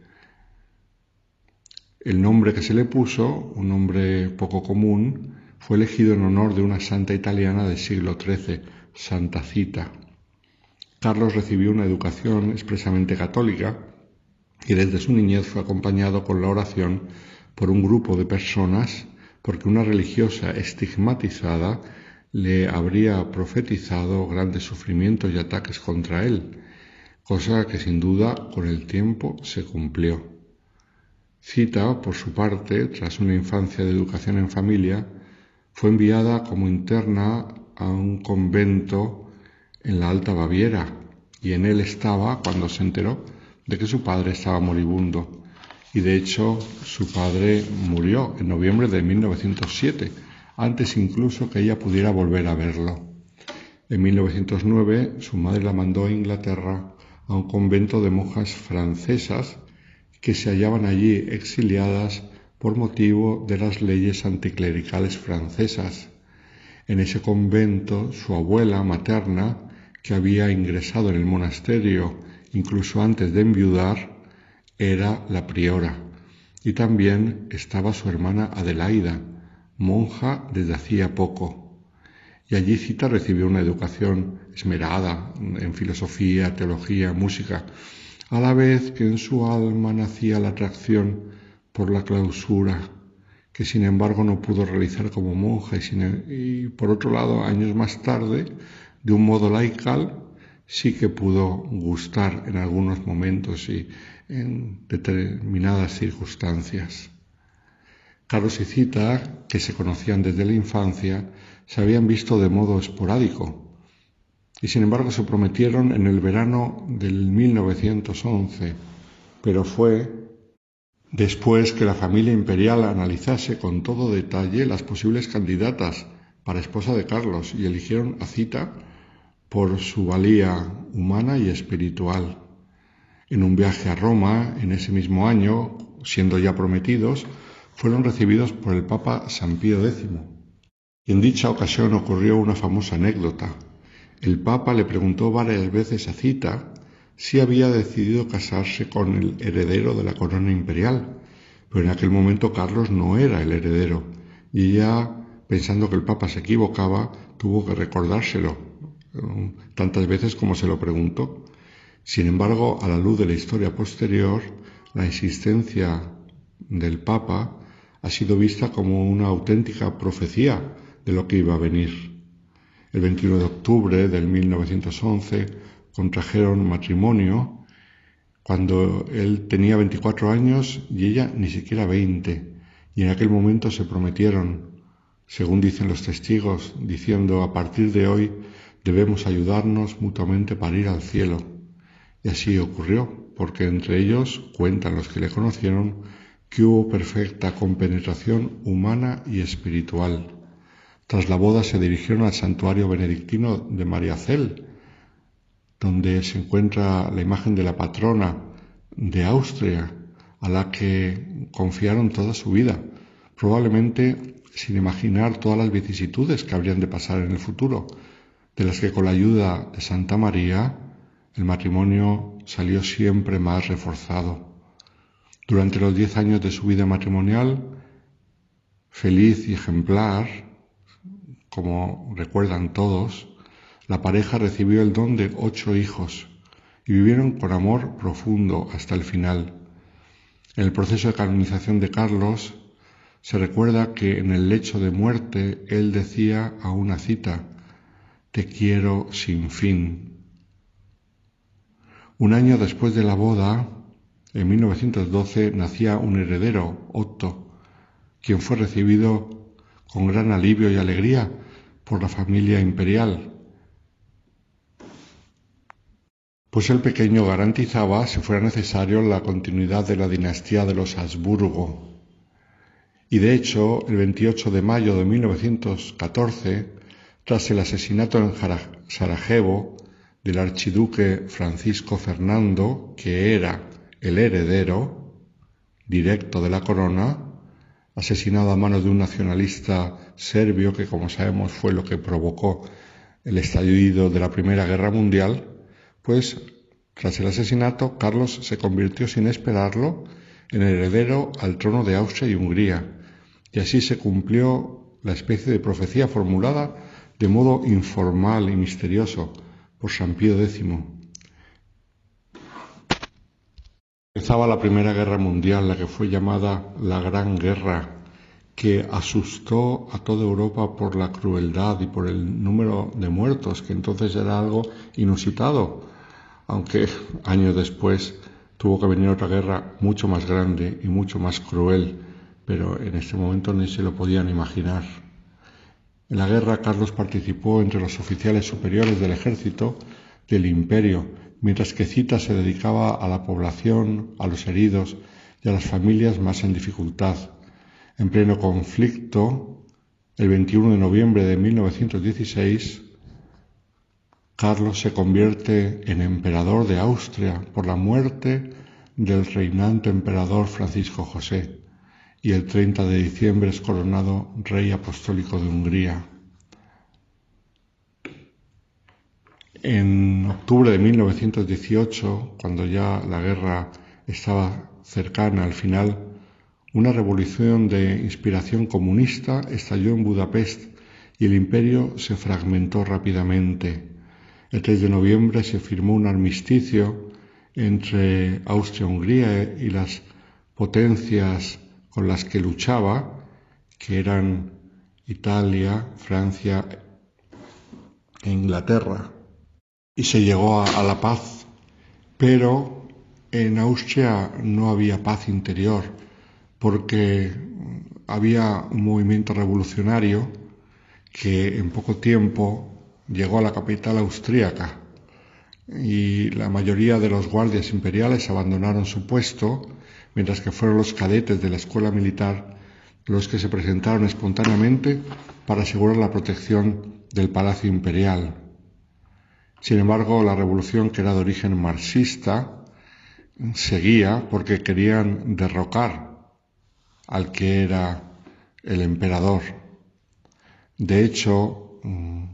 El nombre que se le puso, un nombre poco común, fue elegido en honor de una santa italiana del siglo XIII, Santa Cita. Carlos recibió una educación expresamente católica y desde su niñez fue acompañado con la oración por un grupo de personas porque una religiosa estigmatizada le habría profetizado grandes sufrimientos y ataques contra él, cosa que sin duda con el tiempo se cumplió. Cita, por su parte, tras una infancia de educación en familia, fue enviada como interna a un convento en la Alta Baviera y en él estaba cuando se enteró de que su padre estaba moribundo y de hecho su padre murió en noviembre de 1907, antes incluso que ella pudiera volver a verlo. En 1909 su madre la mandó a Inglaterra a un convento de monjas francesas que se hallaban allí exiliadas por motivo de las leyes anticlericales francesas. En ese convento su abuela materna, que había ingresado en el monasterio incluso antes de enviudar, era la priora. Y también estaba su hermana Adelaida, monja desde hacía poco y allí Cita recibió una educación esmerada en filosofía, teología, música, a la vez que en su alma nacía la atracción por la clausura, que sin embargo no pudo realizar como monja y, y por otro lado, años más tarde, de un modo laical, sí que pudo gustar en algunos momentos y en determinadas circunstancias. Carlos y Cita, que se conocían desde la infancia, se habían visto de modo esporádico y sin embargo se prometieron en el verano del 1911, pero fue después que la familia imperial analizase con todo detalle las posibles candidatas para esposa de Carlos y eligieron a Cita por su valía humana y espiritual. En un viaje a Roma en ese mismo año, siendo ya prometidos, fueron recibidos por el Papa San Pío X en dicha ocasión ocurrió una famosa anécdota. El Papa le preguntó varias veces a Cita si había decidido casarse con el heredero de la corona imperial, pero en aquel momento Carlos no era el heredero y ella, pensando que el Papa se equivocaba, tuvo que recordárselo tantas veces como se lo preguntó. Sin embargo, a la luz de la historia posterior, la insistencia del Papa ha sido vista como una auténtica profecía de lo que iba a venir. El 21 de octubre del 1911 contrajeron matrimonio cuando él tenía 24 años y ella ni siquiera 20, y en aquel momento se prometieron, según dicen los testigos, diciendo a partir de hoy debemos ayudarnos mutuamente para ir al cielo. Y así ocurrió, porque entre ellos cuentan los que le conocieron que hubo perfecta compenetración humana y espiritual. Tras la boda se dirigieron al santuario benedictino de María Cel, donde se encuentra la imagen de la patrona de Austria, a la que confiaron toda su vida, probablemente sin imaginar todas las vicisitudes que habrían de pasar en el futuro, de las que con la ayuda de Santa María el matrimonio salió siempre más reforzado. Durante los diez años de su vida matrimonial, feliz y ejemplar, como recuerdan todos, la pareja recibió el don de ocho hijos y vivieron con amor profundo hasta el final. En el proceso de canonización de Carlos se recuerda que en el lecho de muerte él decía a una cita, Te quiero sin fin. Un año después de la boda, en 1912, nacía un heredero, Otto, quien fue recibido con gran alivio y alegría por la familia imperial, pues el pequeño garantizaba, si fuera necesario, la continuidad de la dinastía de los Habsburgo. Y de hecho, el 28 de mayo de 1914, tras el asesinato en Sarajevo del archiduque Francisco Fernando, que era el heredero directo de la corona, asesinado a manos de un nacionalista serbio que, como sabemos, fue lo que provocó el estallido de la Primera Guerra Mundial, pues tras el asesinato, Carlos se convirtió sin esperarlo en heredero al trono de Austria y Hungría, y así se cumplió la especie de profecía formulada de modo informal y misterioso por San Pío X. Empezaba la Primera Guerra Mundial, la que fue llamada la Gran Guerra, que asustó a toda Europa por la crueldad y por el número de muertos, que entonces era algo inusitado, aunque años después tuvo que venir otra guerra mucho más grande y mucho más cruel, pero en este momento ni se lo podían imaginar. En la guerra Carlos participó entre los oficiales superiores del ejército del imperio, mientras que Cita se dedicaba a la población, a los heridos y a las familias más en dificultad. En pleno conflicto, el 21 de noviembre de 1916, Carlos se convierte en emperador de Austria por la muerte del reinante emperador Francisco José y el 30 de diciembre es coronado rey apostólico de Hungría. En octubre de 1918, cuando ya la guerra estaba cercana al final, una revolución de inspiración comunista estalló en Budapest y el imperio se fragmentó rápidamente. El 3 de noviembre se firmó un armisticio entre Austria-Hungría y las potencias con las que luchaba, que eran Italia, Francia e Inglaterra. Y se llegó a, la paz, pero en Austria no había paz interior, porque había un movimiento revolucionario que en poco tiempo llegó a la capital austríaca y la mayoría de los guardias imperiales abandonaron su puesto, mientras que fueron los cadetes de la escuela militar los que se presentaron espontáneamente para asegurar la protección del palacio imperial. Sin embargo, la revolución, que era de origen marxista, seguía porque querían derrocar al que era el emperador. De hecho, mm,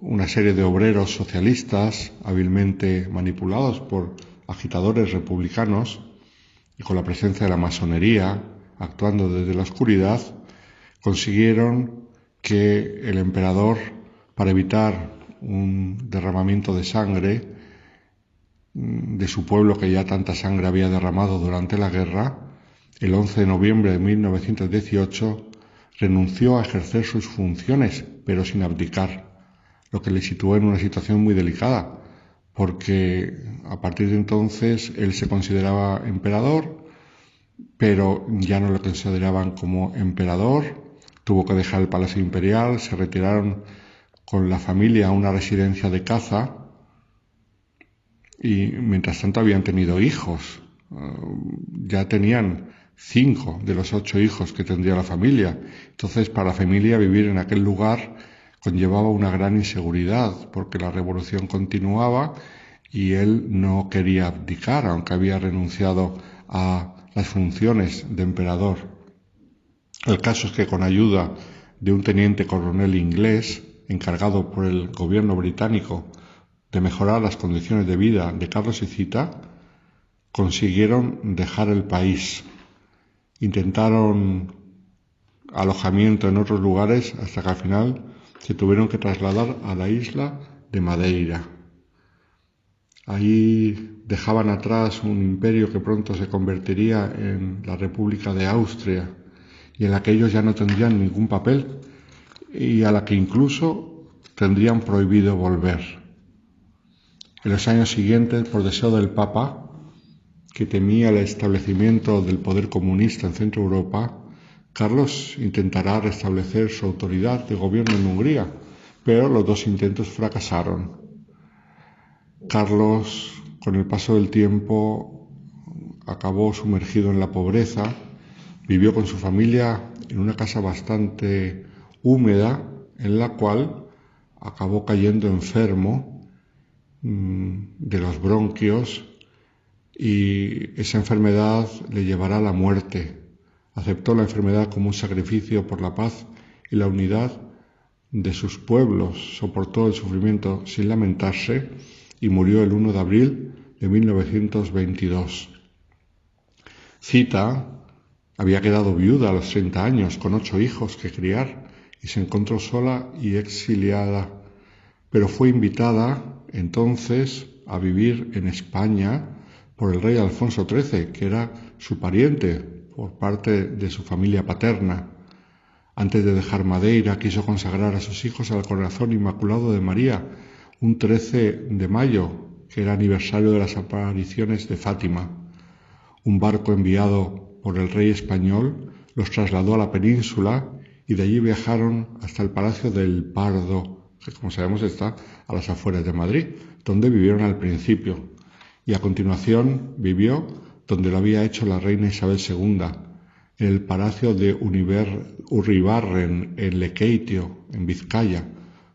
una serie de obreros socialistas, hábilmente manipulados por agitadores republicanos y con la presencia de la masonería actuando desde la oscuridad, consiguieron que el emperador, para evitar un derramamiento de sangre mm, de su pueblo que ya tanta sangre había derramado durante la guerra, el 11 de noviembre de 1918 renunció a ejercer sus funciones, pero sin abdicar lo que le situó en una situación muy delicada, porque a partir de entonces él se consideraba emperador, pero ya no lo consideraban como emperador, tuvo que dejar el palacio imperial, se retiraron con la familia a una residencia de caza y mientras tanto habían tenido hijos, ya tenían cinco de los ocho hijos que tendría la familia. Entonces, para la familia vivir en aquel lugar conllevaba una gran inseguridad porque la revolución continuaba y él no quería abdicar, aunque había renunciado a las funciones de emperador. El caso es que con ayuda de un teniente coronel inglés encargado por el gobierno británico de mejorar las condiciones de vida de Carlos y Cita, consiguieron dejar el país. Intentaron alojamiento en otros lugares hasta que al final se tuvieron que trasladar a la isla de Madeira. Ahí dejaban atrás un imperio que pronto se convertiría en la República de Austria y en la que ellos ya no tendrían ningún papel y a la que incluso tendrían prohibido volver. En los años siguientes, por deseo del Papa, que temía el establecimiento del poder comunista en Centro Europa, Carlos intentará restablecer su autoridad de gobierno en Hungría, pero los dos intentos fracasaron. Carlos, con el paso del tiempo, acabó sumergido en la pobreza, vivió con su familia en una casa bastante húmeda, en la cual acabó cayendo enfermo mm, de los bronquios y esa enfermedad le llevará a la muerte aceptó la enfermedad como un sacrificio por la paz y la unidad de sus pueblos, soportó el sufrimiento sin lamentarse y murió el 1 de abril de 1922. Cita había quedado viuda a los 30 años con ocho hijos que criar y se encontró sola y exiliada, pero fue invitada entonces a vivir en España por el rey Alfonso XIII, que era su pariente, por parte de su familia paterna. Antes de dejar Madeira, quiso consagrar a sus hijos al corazón inmaculado de María, un 13 de mayo, que era aniversario de las apariciones de Fátima. Un barco enviado por el rey español los trasladó a la península y de allí viajaron hasta el Palacio del Pardo, que como sabemos está a las afueras de Madrid, donde vivieron al principio. Y a continuación vivió donde lo había hecho la reina Isabel II, en el palacio de Urribarren, en Lequeitio, en Vizcaya,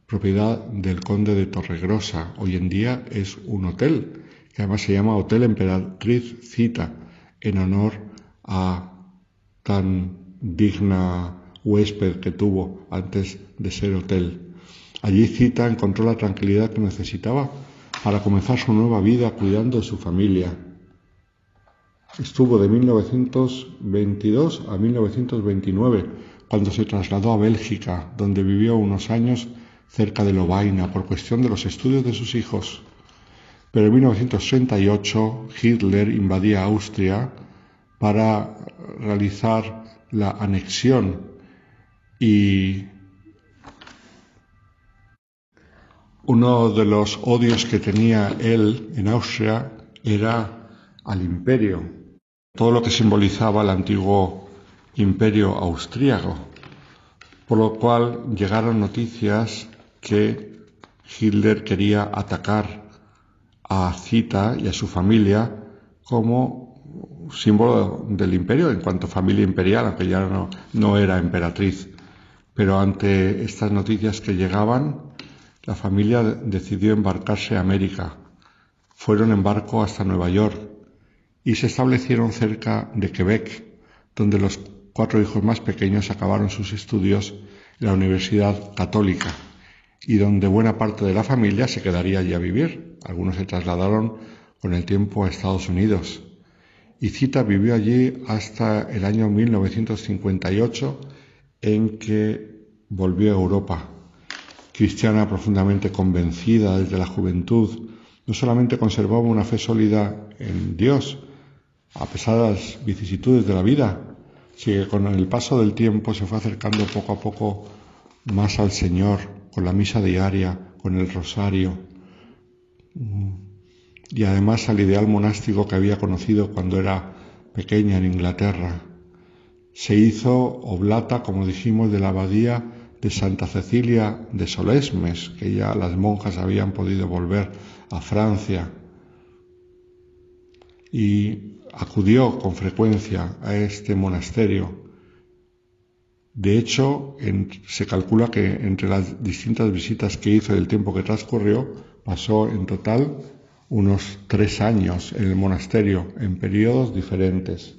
propiedad del conde de Torregrosa. Hoy en día es un hotel, que además se llama Hotel Emperatriz Cita, en honor a tan digna huésped que tuvo antes de ser hotel. Allí Cita encontró la tranquilidad que necesitaba para comenzar su nueva vida cuidando de su familia. Estuvo de 1922 a 1929, cuando se trasladó a Bélgica, donde vivió unos años cerca de Lovaina por cuestión de los estudios de sus hijos. Pero en 1938 Hitler invadía Austria para realizar la anexión y uno de los odios que tenía él en Austria era al imperio, todo lo que simbolizaba el antiguo imperio austríaco, por lo cual llegaron noticias que Hitler quería atacar a Cita y a su familia como símbolo del imperio en cuanto a familia imperial, aunque ya no, no era emperatriz. Pero ante estas noticias que llegaban, la familia decidió embarcarse a América. Fueron en barco hasta Nueva York y se establecieron cerca de Quebec, donde los cuatro hijos más pequeños acabaron sus estudios en la Universidad Católica y donde buena parte de la familia se quedaría allí a vivir. Algunos se trasladaron con el tiempo a Estados Unidos. Y Cita vivió allí hasta el año 1958 en que volvió a Europa. Cristiana profundamente convencida desde la juventud, no solamente conservaba una fe sólida en Dios, a pesar de las vicisitudes de la vida, que con el paso del tiempo se fue acercando poco a poco más al Señor, con la misa diaria, con el rosario, y además al ideal monástico que había conocido cuando era pequeña en Inglaterra. Se hizo oblata, como dijimos, de la abadía de Santa Cecilia de Solesmes, que ya las monjas habían podido volver a Francia, y acudió con frecuencia a este monasterio de hecho, se calcula que entre las distintas visitas que hizo y el tiempo que transcurrió, pasó en total unos tres años en el monasterio, en periodos diferentes.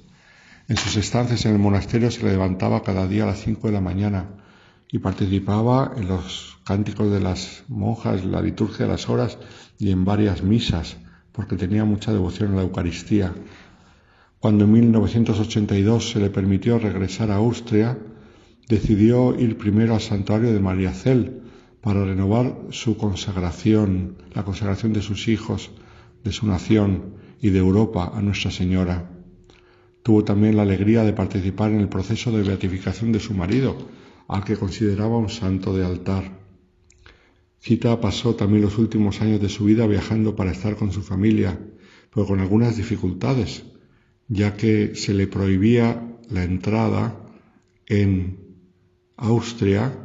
En sus estancias en el monasterio se levantaba cada día a las cinco de la mañana y participaba en los cánticos de las monjas, la liturgia de las horas y en varias misas, porque tenía mucha devoción a la Eucaristía. Cuando en 1982 se le permitió regresar a Austria, decidió ir primero al santuario de María Cel para renovar su consagración, la consagración de sus hijos, de su nación y de Europa a Nuestra Señora. Tuvo también la alegría de participar en el proceso de beatificación de su marido, al que consideraba un santo de altar. Cita pasó también los últimos años de su vida viajando para estar con su familia, pero con algunas dificultades, ya que se le prohibía la entrada en Austria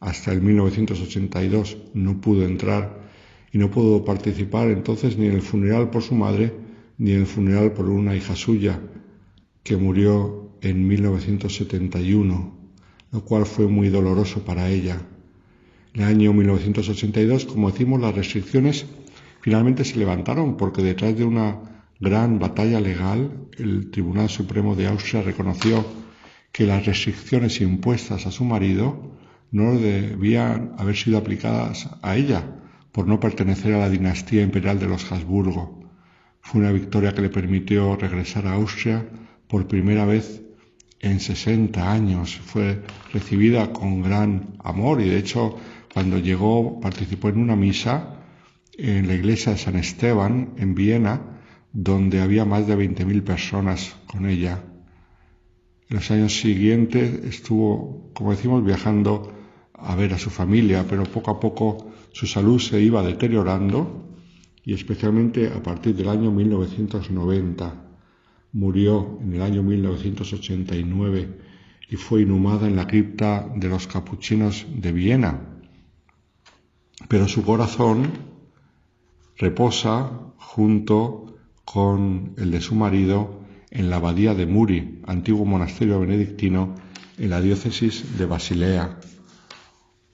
hasta el 1982 no pudo entrar y no pudo participar entonces ni en el funeral por su madre ni en el funeral por una hija suya que murió en 1971, lo cual fue muy doloroso para ella. En el año 1982, como decimos, las restricciones finalmente se levantaron porque detrás de una gran batalla legal el Tribunal Supremo de Austria reconoció que las restricciones impuestas a su marido no debían haber sido aplicadas a ella por no pertenecer a la dinastía imperial de los Habsburgo. Fue una victoria que le permitió regresar a Austria por primera vez en 60 años. Fue recibida con gran amor y de hecho cuando llegó participó en una misa en la iglesia de San Esteban en Viena donde había más de 20.000 personas con ella. En los años siguientes estuvo, como decimos, viajando a ver a su familia, pero poco a poco su salud se iba deteriorando y especialmente a partir del año 1990. Murió en el año 1989 y fue inhumada en la cripta de los capuchinos de Viena. Pero su corazón reposa junto con el de su marido en la abadía de Muri, antiguo monasterio benedictino en la diócesis de Basilea.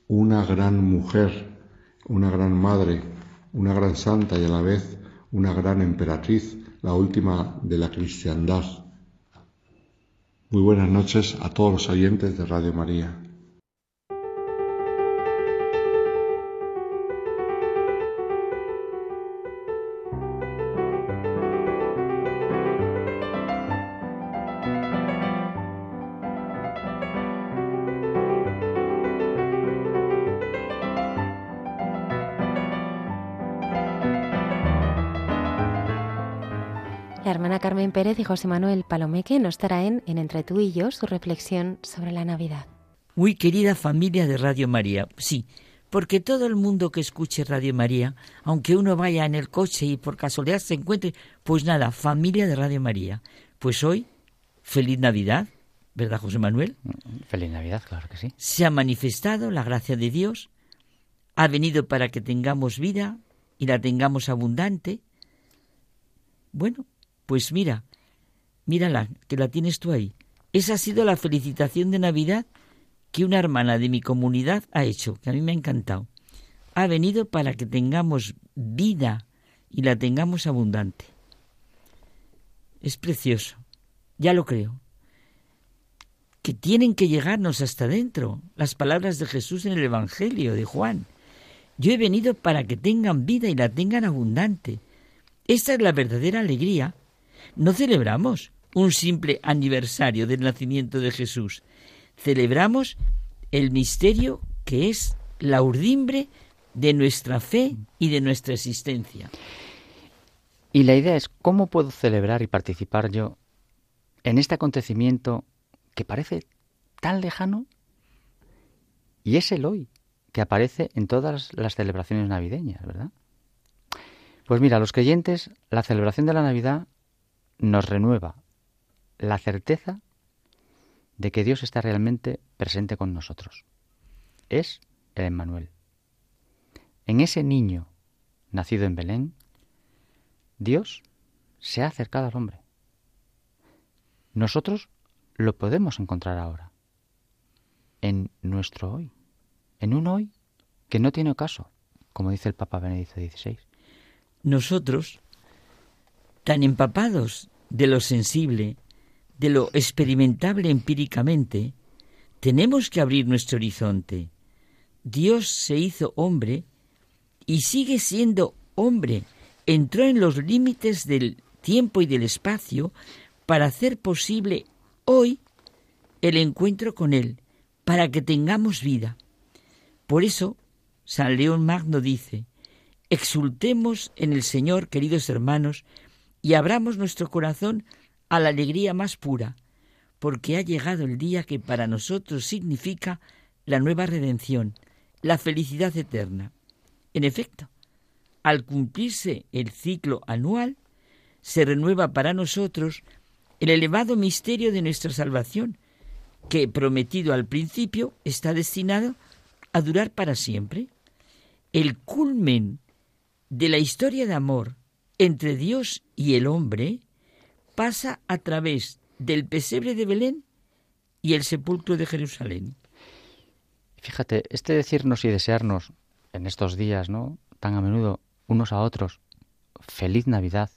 una gran mujer, una gran madre, una gran santa y a la vez una gran emperatriz, la última de la cristiandad. Muy buenas noches a todos los oyentes de Radio María.
Carmen Pérez y José Manuel Palomeque nos traen en Entre tú y yo su reflexión sobre la Navidad.
Muy querida familia de Radio María, sí, porque todo el mundo que escuche Radio María, aunque uno vaya en el coche y por casualidad se encuentre, pues nada, familia de Radio María. Pues hoy, feliz Navidad, ¿verdad José Manuel?
Feliz Navidad, claro que sí.
Se ha manifestado la gracia de Dios, ha venido para que tengamos vida y la tengamos abundante. Bueno, pues mira, mírala, que la tienes tú ahí. Esa ha sido la felicitación de Navidad que una hermana de mi comunidad ha hecho, que a mí me ha encantado. Ha venido para que tengamos vida y la tengamos abundante. Es precioso, ya lo creo. Que tienen que llegarnos hasta dentro las palabras de Jesús en el Evangelio de Juan. Yo he venido para que tengan vida y la tengan abundante. Esta es la verdadera alegría no celebramos un simple aniversario del nacimiento de Jesús, celebramos el misterio que es la urdimbre de nuestra fe y de nuestra existencia.
Y la idea es cómo puedo celebrar y participar yo en este acontecimiento que parece tan lejano y es el hoy que aparece en todas las celebraciones navideñas, ¿verdad? Pues mira, los creyentes, la celebración de la Navidad nos renueva la certeza de que Dios está realmente presente con nosotros. Es el Emmanuel. En ese niño nacido en Belén, Dios se ha acercado al hombre. Nosotros lo podemos encontrar ahora, en nuestro hoy, en un hoy que no tiene caso, como dice el Papa Benedicto XVI.
Nosotros, tan empapados de lo sensible, de lo experimentable empíricamente, tenemos que abrir nuestro horizonte. Dios se hizo hombre y sigue siendo hombre. Entró en los límites del tiempo y del espacio para hacer posible hoy el encuentro con Él, para que tengamos vida. Por eso, San León Magno dice, exultemos en el Señor, queridos hermanos, y abramos nuestro corazón a la alegría más pura, porque ha llegado el día que para nosotros significa la nueva redención, la felicidad eterna. En efecto, al cumplirse el ciclo anual, se renueva para nosotros el elevado misterio de nuestra salvación, que, prometido al principio, está destinado a durar para siempre. El culmen de la historia de amor entre Dios y el hombre pasa a través del pesebre de Belén y el sepulcro de Jerusalén.
Fíjate, este decirnos y desearnos en estos días, ¿no? Tan a menudo unos a otros, feliz Navidad.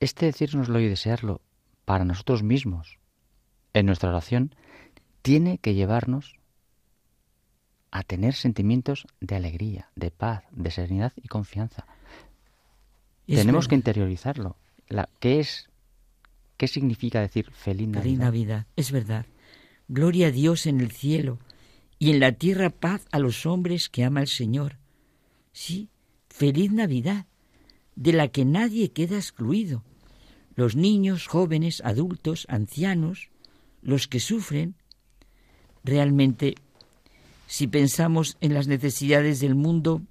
Este decirnoslo y desearlo para nosotros mismos, en nuestra oración, tiene que llevarnos a tener sentimientos de alegría, de paz, de serenidad y confianza. Tenemos que interiorizarlo. La, ¿Qué es? ¿Qué significa decir feliz Navidad?
Feliz Navidad, es verdad. Gloria a Dios en el cielo y en la tierra paz a los hombres que ama el Señor. Sí, feliz Navidad, de la que nadie queda excluido. Los niños, jóvenes, adultos, ancianos, los que sufren. Realmente, si pensamos en las necesidades del mundo,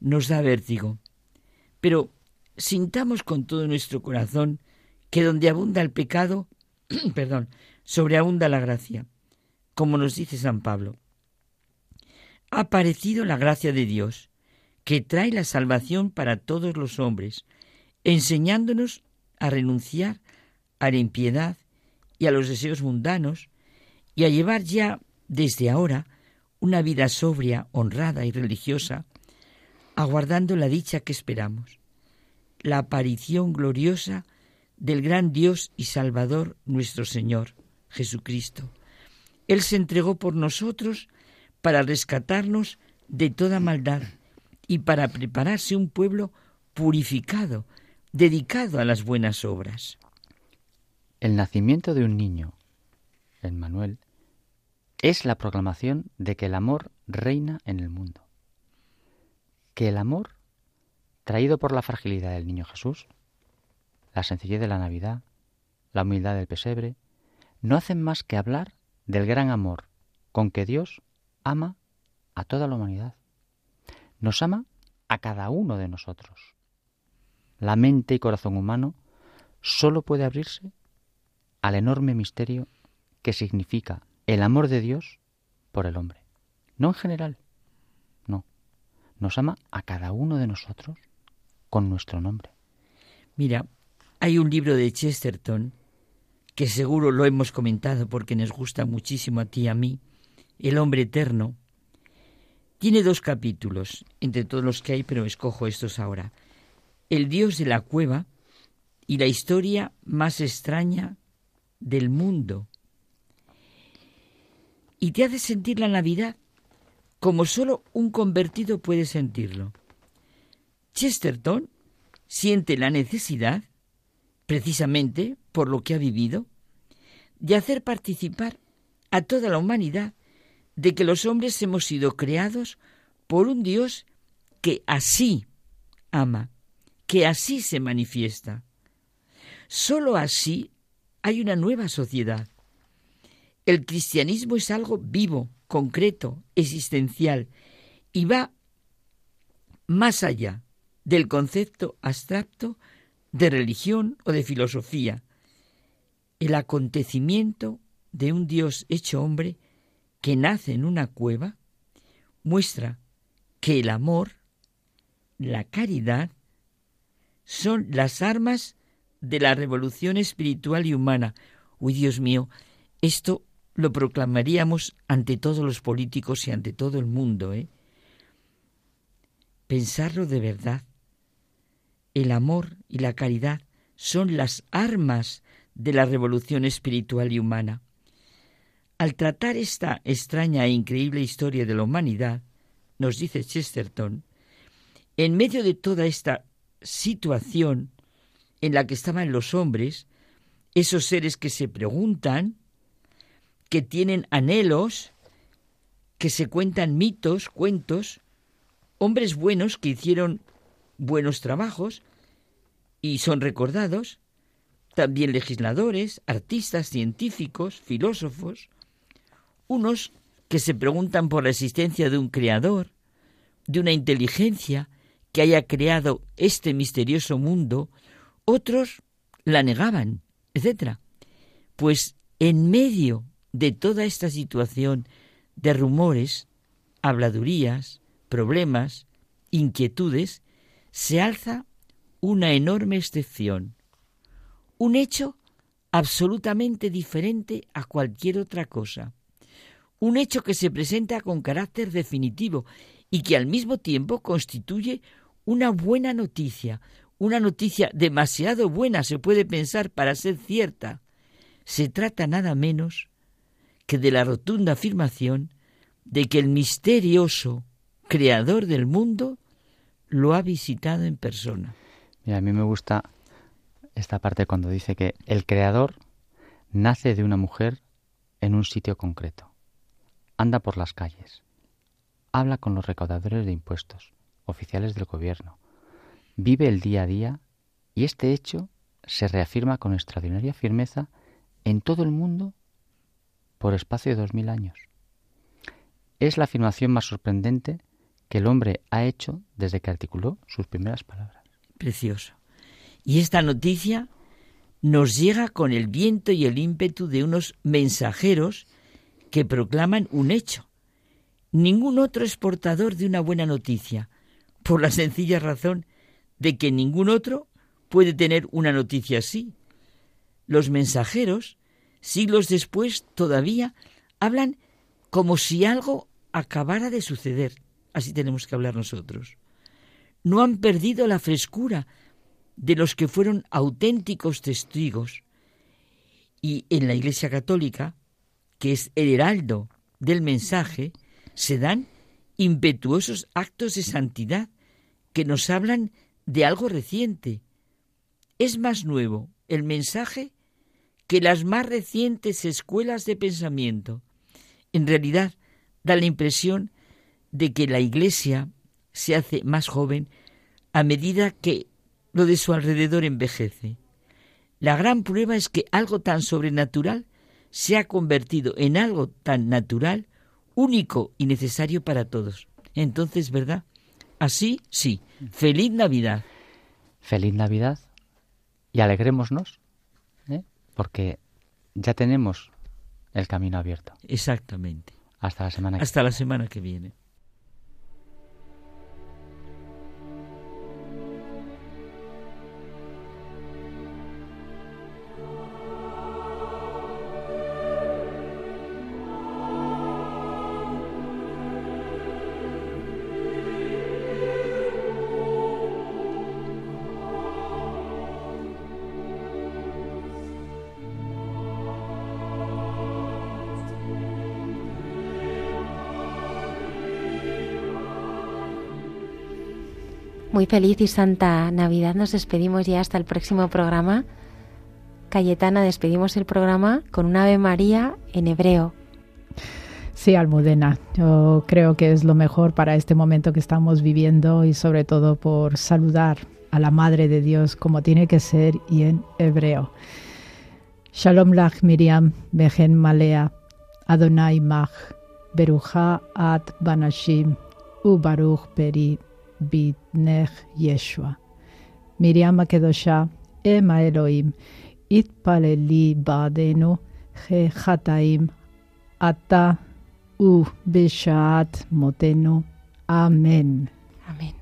nos da vértigo. Pero sintamos con todo nuestro corazón que donde abunda el pecado, perdón, sobreabunda la gracia, como nos dice San Pablo. Ha aparecido la gracia de Dios, que trae la salvación para todos los hombres, enseñándonos a renunciar a la impiedad y a los deseos mundanos, y a llevar ya desde ahora una vida sobria, honrada y religiosa, aguardando la dicha que esperamos, la aparición gloriosa del gran Dios y Salvador nuestro Señor, Jesucristo. Él se entregó por nosotros para rescatarnos de toda maldad y para prepararse un pueblo purificado, dedicado a las buenas obras.
El nacimiento de un niño, en Manuel, es la proclamación de que el amor reina en el mundo. Que el amor, traído por la fragilidad del niño Jesús, la sencillez de la Navidad, la humildad del pesebre, no hacen más que hablar del gran amor con que Dios ama a toda la humanidad. Nos ama a cada uno de nosotros. La mente y corazón humano solo puede abrirse al enorme misterio que significa el amor de Dios por el hombre. No en general, no. Nos ama a cada uno de nosotros con nuestro nombre.
Mira, hay un libro de Chesterton que seguro lo hemos comentado porque nos gusta muchísimo a ti y a mí, El hombre eterno. Tiene dos capítulos, entre todos los que hay, pero escojo estos ahora. El Dios de la cueva y la historia más extraña del mundo. Y te hace sentir la Navidad como solo un convertido puede sentirlo. Chesterton siente la necesidad, precisamente por lo que ha vivido, de hacer participar a toda la humanidad de que los hombres hemos sido creados por un Dios que así ama, que así se manifiesta. Solo así hay una nueva sociedad. El cristianismo es algo vivo, concreto, existencial, y va más allá del concepto abstracto de religión o de filosofía. El acontecimiento de un Dios hecho hombre que nace en una cueva muestra que el amor, la caridad, son las armas de la revolución espiritual y humana. Uy, Dios mío, esto lo proclamaríamos ante todos los políticos y ante todo el mundo, ¿eh? Pensarlo de verdad. El amor y la caridad son las armas de la revolución espiritual y humana. Al tratar esta extraña e increíble historia de la humanidad, nos dice Chesterton, en medio de toda esta situación en la que estaban los hombres, esos seres que se preguntan, que tienen anhelos, que se cuentan mitos, cuentos, hombres buenos que hicieron buenos trabajos y son recordados, también legisladores, artistas, científicos, filósofos, unos que se preguntan por la existencia de un creador, de una inteligencia que haya creado este misterioso mundo otros la negaban, etc. Pues en medio de toda esta situación de rumores, habladurías, problemas, inquietudes, se alza una enorme excepción, un hecho absolutamente diferente a cualquier otra cosa, un hecho que se presenta con carácter definitivo y que al mismo tiempo constituye una buena noticia, una noticia demasiado buena se puede pensar para ser cierta. Se trata nada menos que de la rotunda afirmación de que el misterioso creador del mundo lo ha visitado en persona.
Mira, a mí me gusta esta parte cuando dice que el creador nace de una mujer en un sitio concreto. Anda por las calles. Habla con los recaudadores de impuestos, oficiales del gobierno, vive el día a día y este hecho se reafirma con extraordinaria firmeza en todo el mundo por espacio de dos mil años. Es la afirmación más sorprendente que el hombre ha hecho desde que articuló sus primeras palabras.
Precioso. Y esta noticia nos llega con el viento y el ímpetu de unos mensajeros que proclaman un hecho. Ningún otro es portador de una buena noticia, por la sencilla razón de que ningún otro puede tener una noticia así. Los mensajeros, siglos después, todavía hablan como si algo acabara de suceder. Así tenemos que hablar nosotros. No han perdido la frescura de los que fueron auténticos testigos. Y en la Iglesia Católica, que es el heraldo del mensaje, se dan impetuosos actos de santidad que nos hablan de algo reciente. Es más nuevo el mensaje que las más recientes escuelas de pensamiento. En realidad, da la impresión de que la Iglesia se hace más joven a medida que lo de su alrededor envejece. La gran prueba es que algo tan sobrenatural se ha convertido en algo tan natural, único y necesario para todos. Entonces, ¿verdad? Así, sí. Feliz Navidad.
Feliz Navidad y alegrémonos, ¿eh? porque ya tenemos el camino abierto.
Exactamente.
Hasta la semana que
Hasta la semana que viene.
Muy feliz y santa Navidad. Nos despedimos ya hasta el próximo programa. Cayetana, despedimos el programa con una Ave María en hebreo.
Sí, Almudena, yo creo que es lo mejor para este momento que estamos viviendo y sobre todo por saludar a la Madre de Dios como tiene que ser y en hebreo. Shalom lach Miriam, Behen Malea, Adonai mach, Beruja at Banashim, U Baruch Peri בנך ישוע. מרים הקדושה, אם האלוהים, התפללי בעדנו כחטאים, עתה ובשעת מותנו. אמן.
אמן.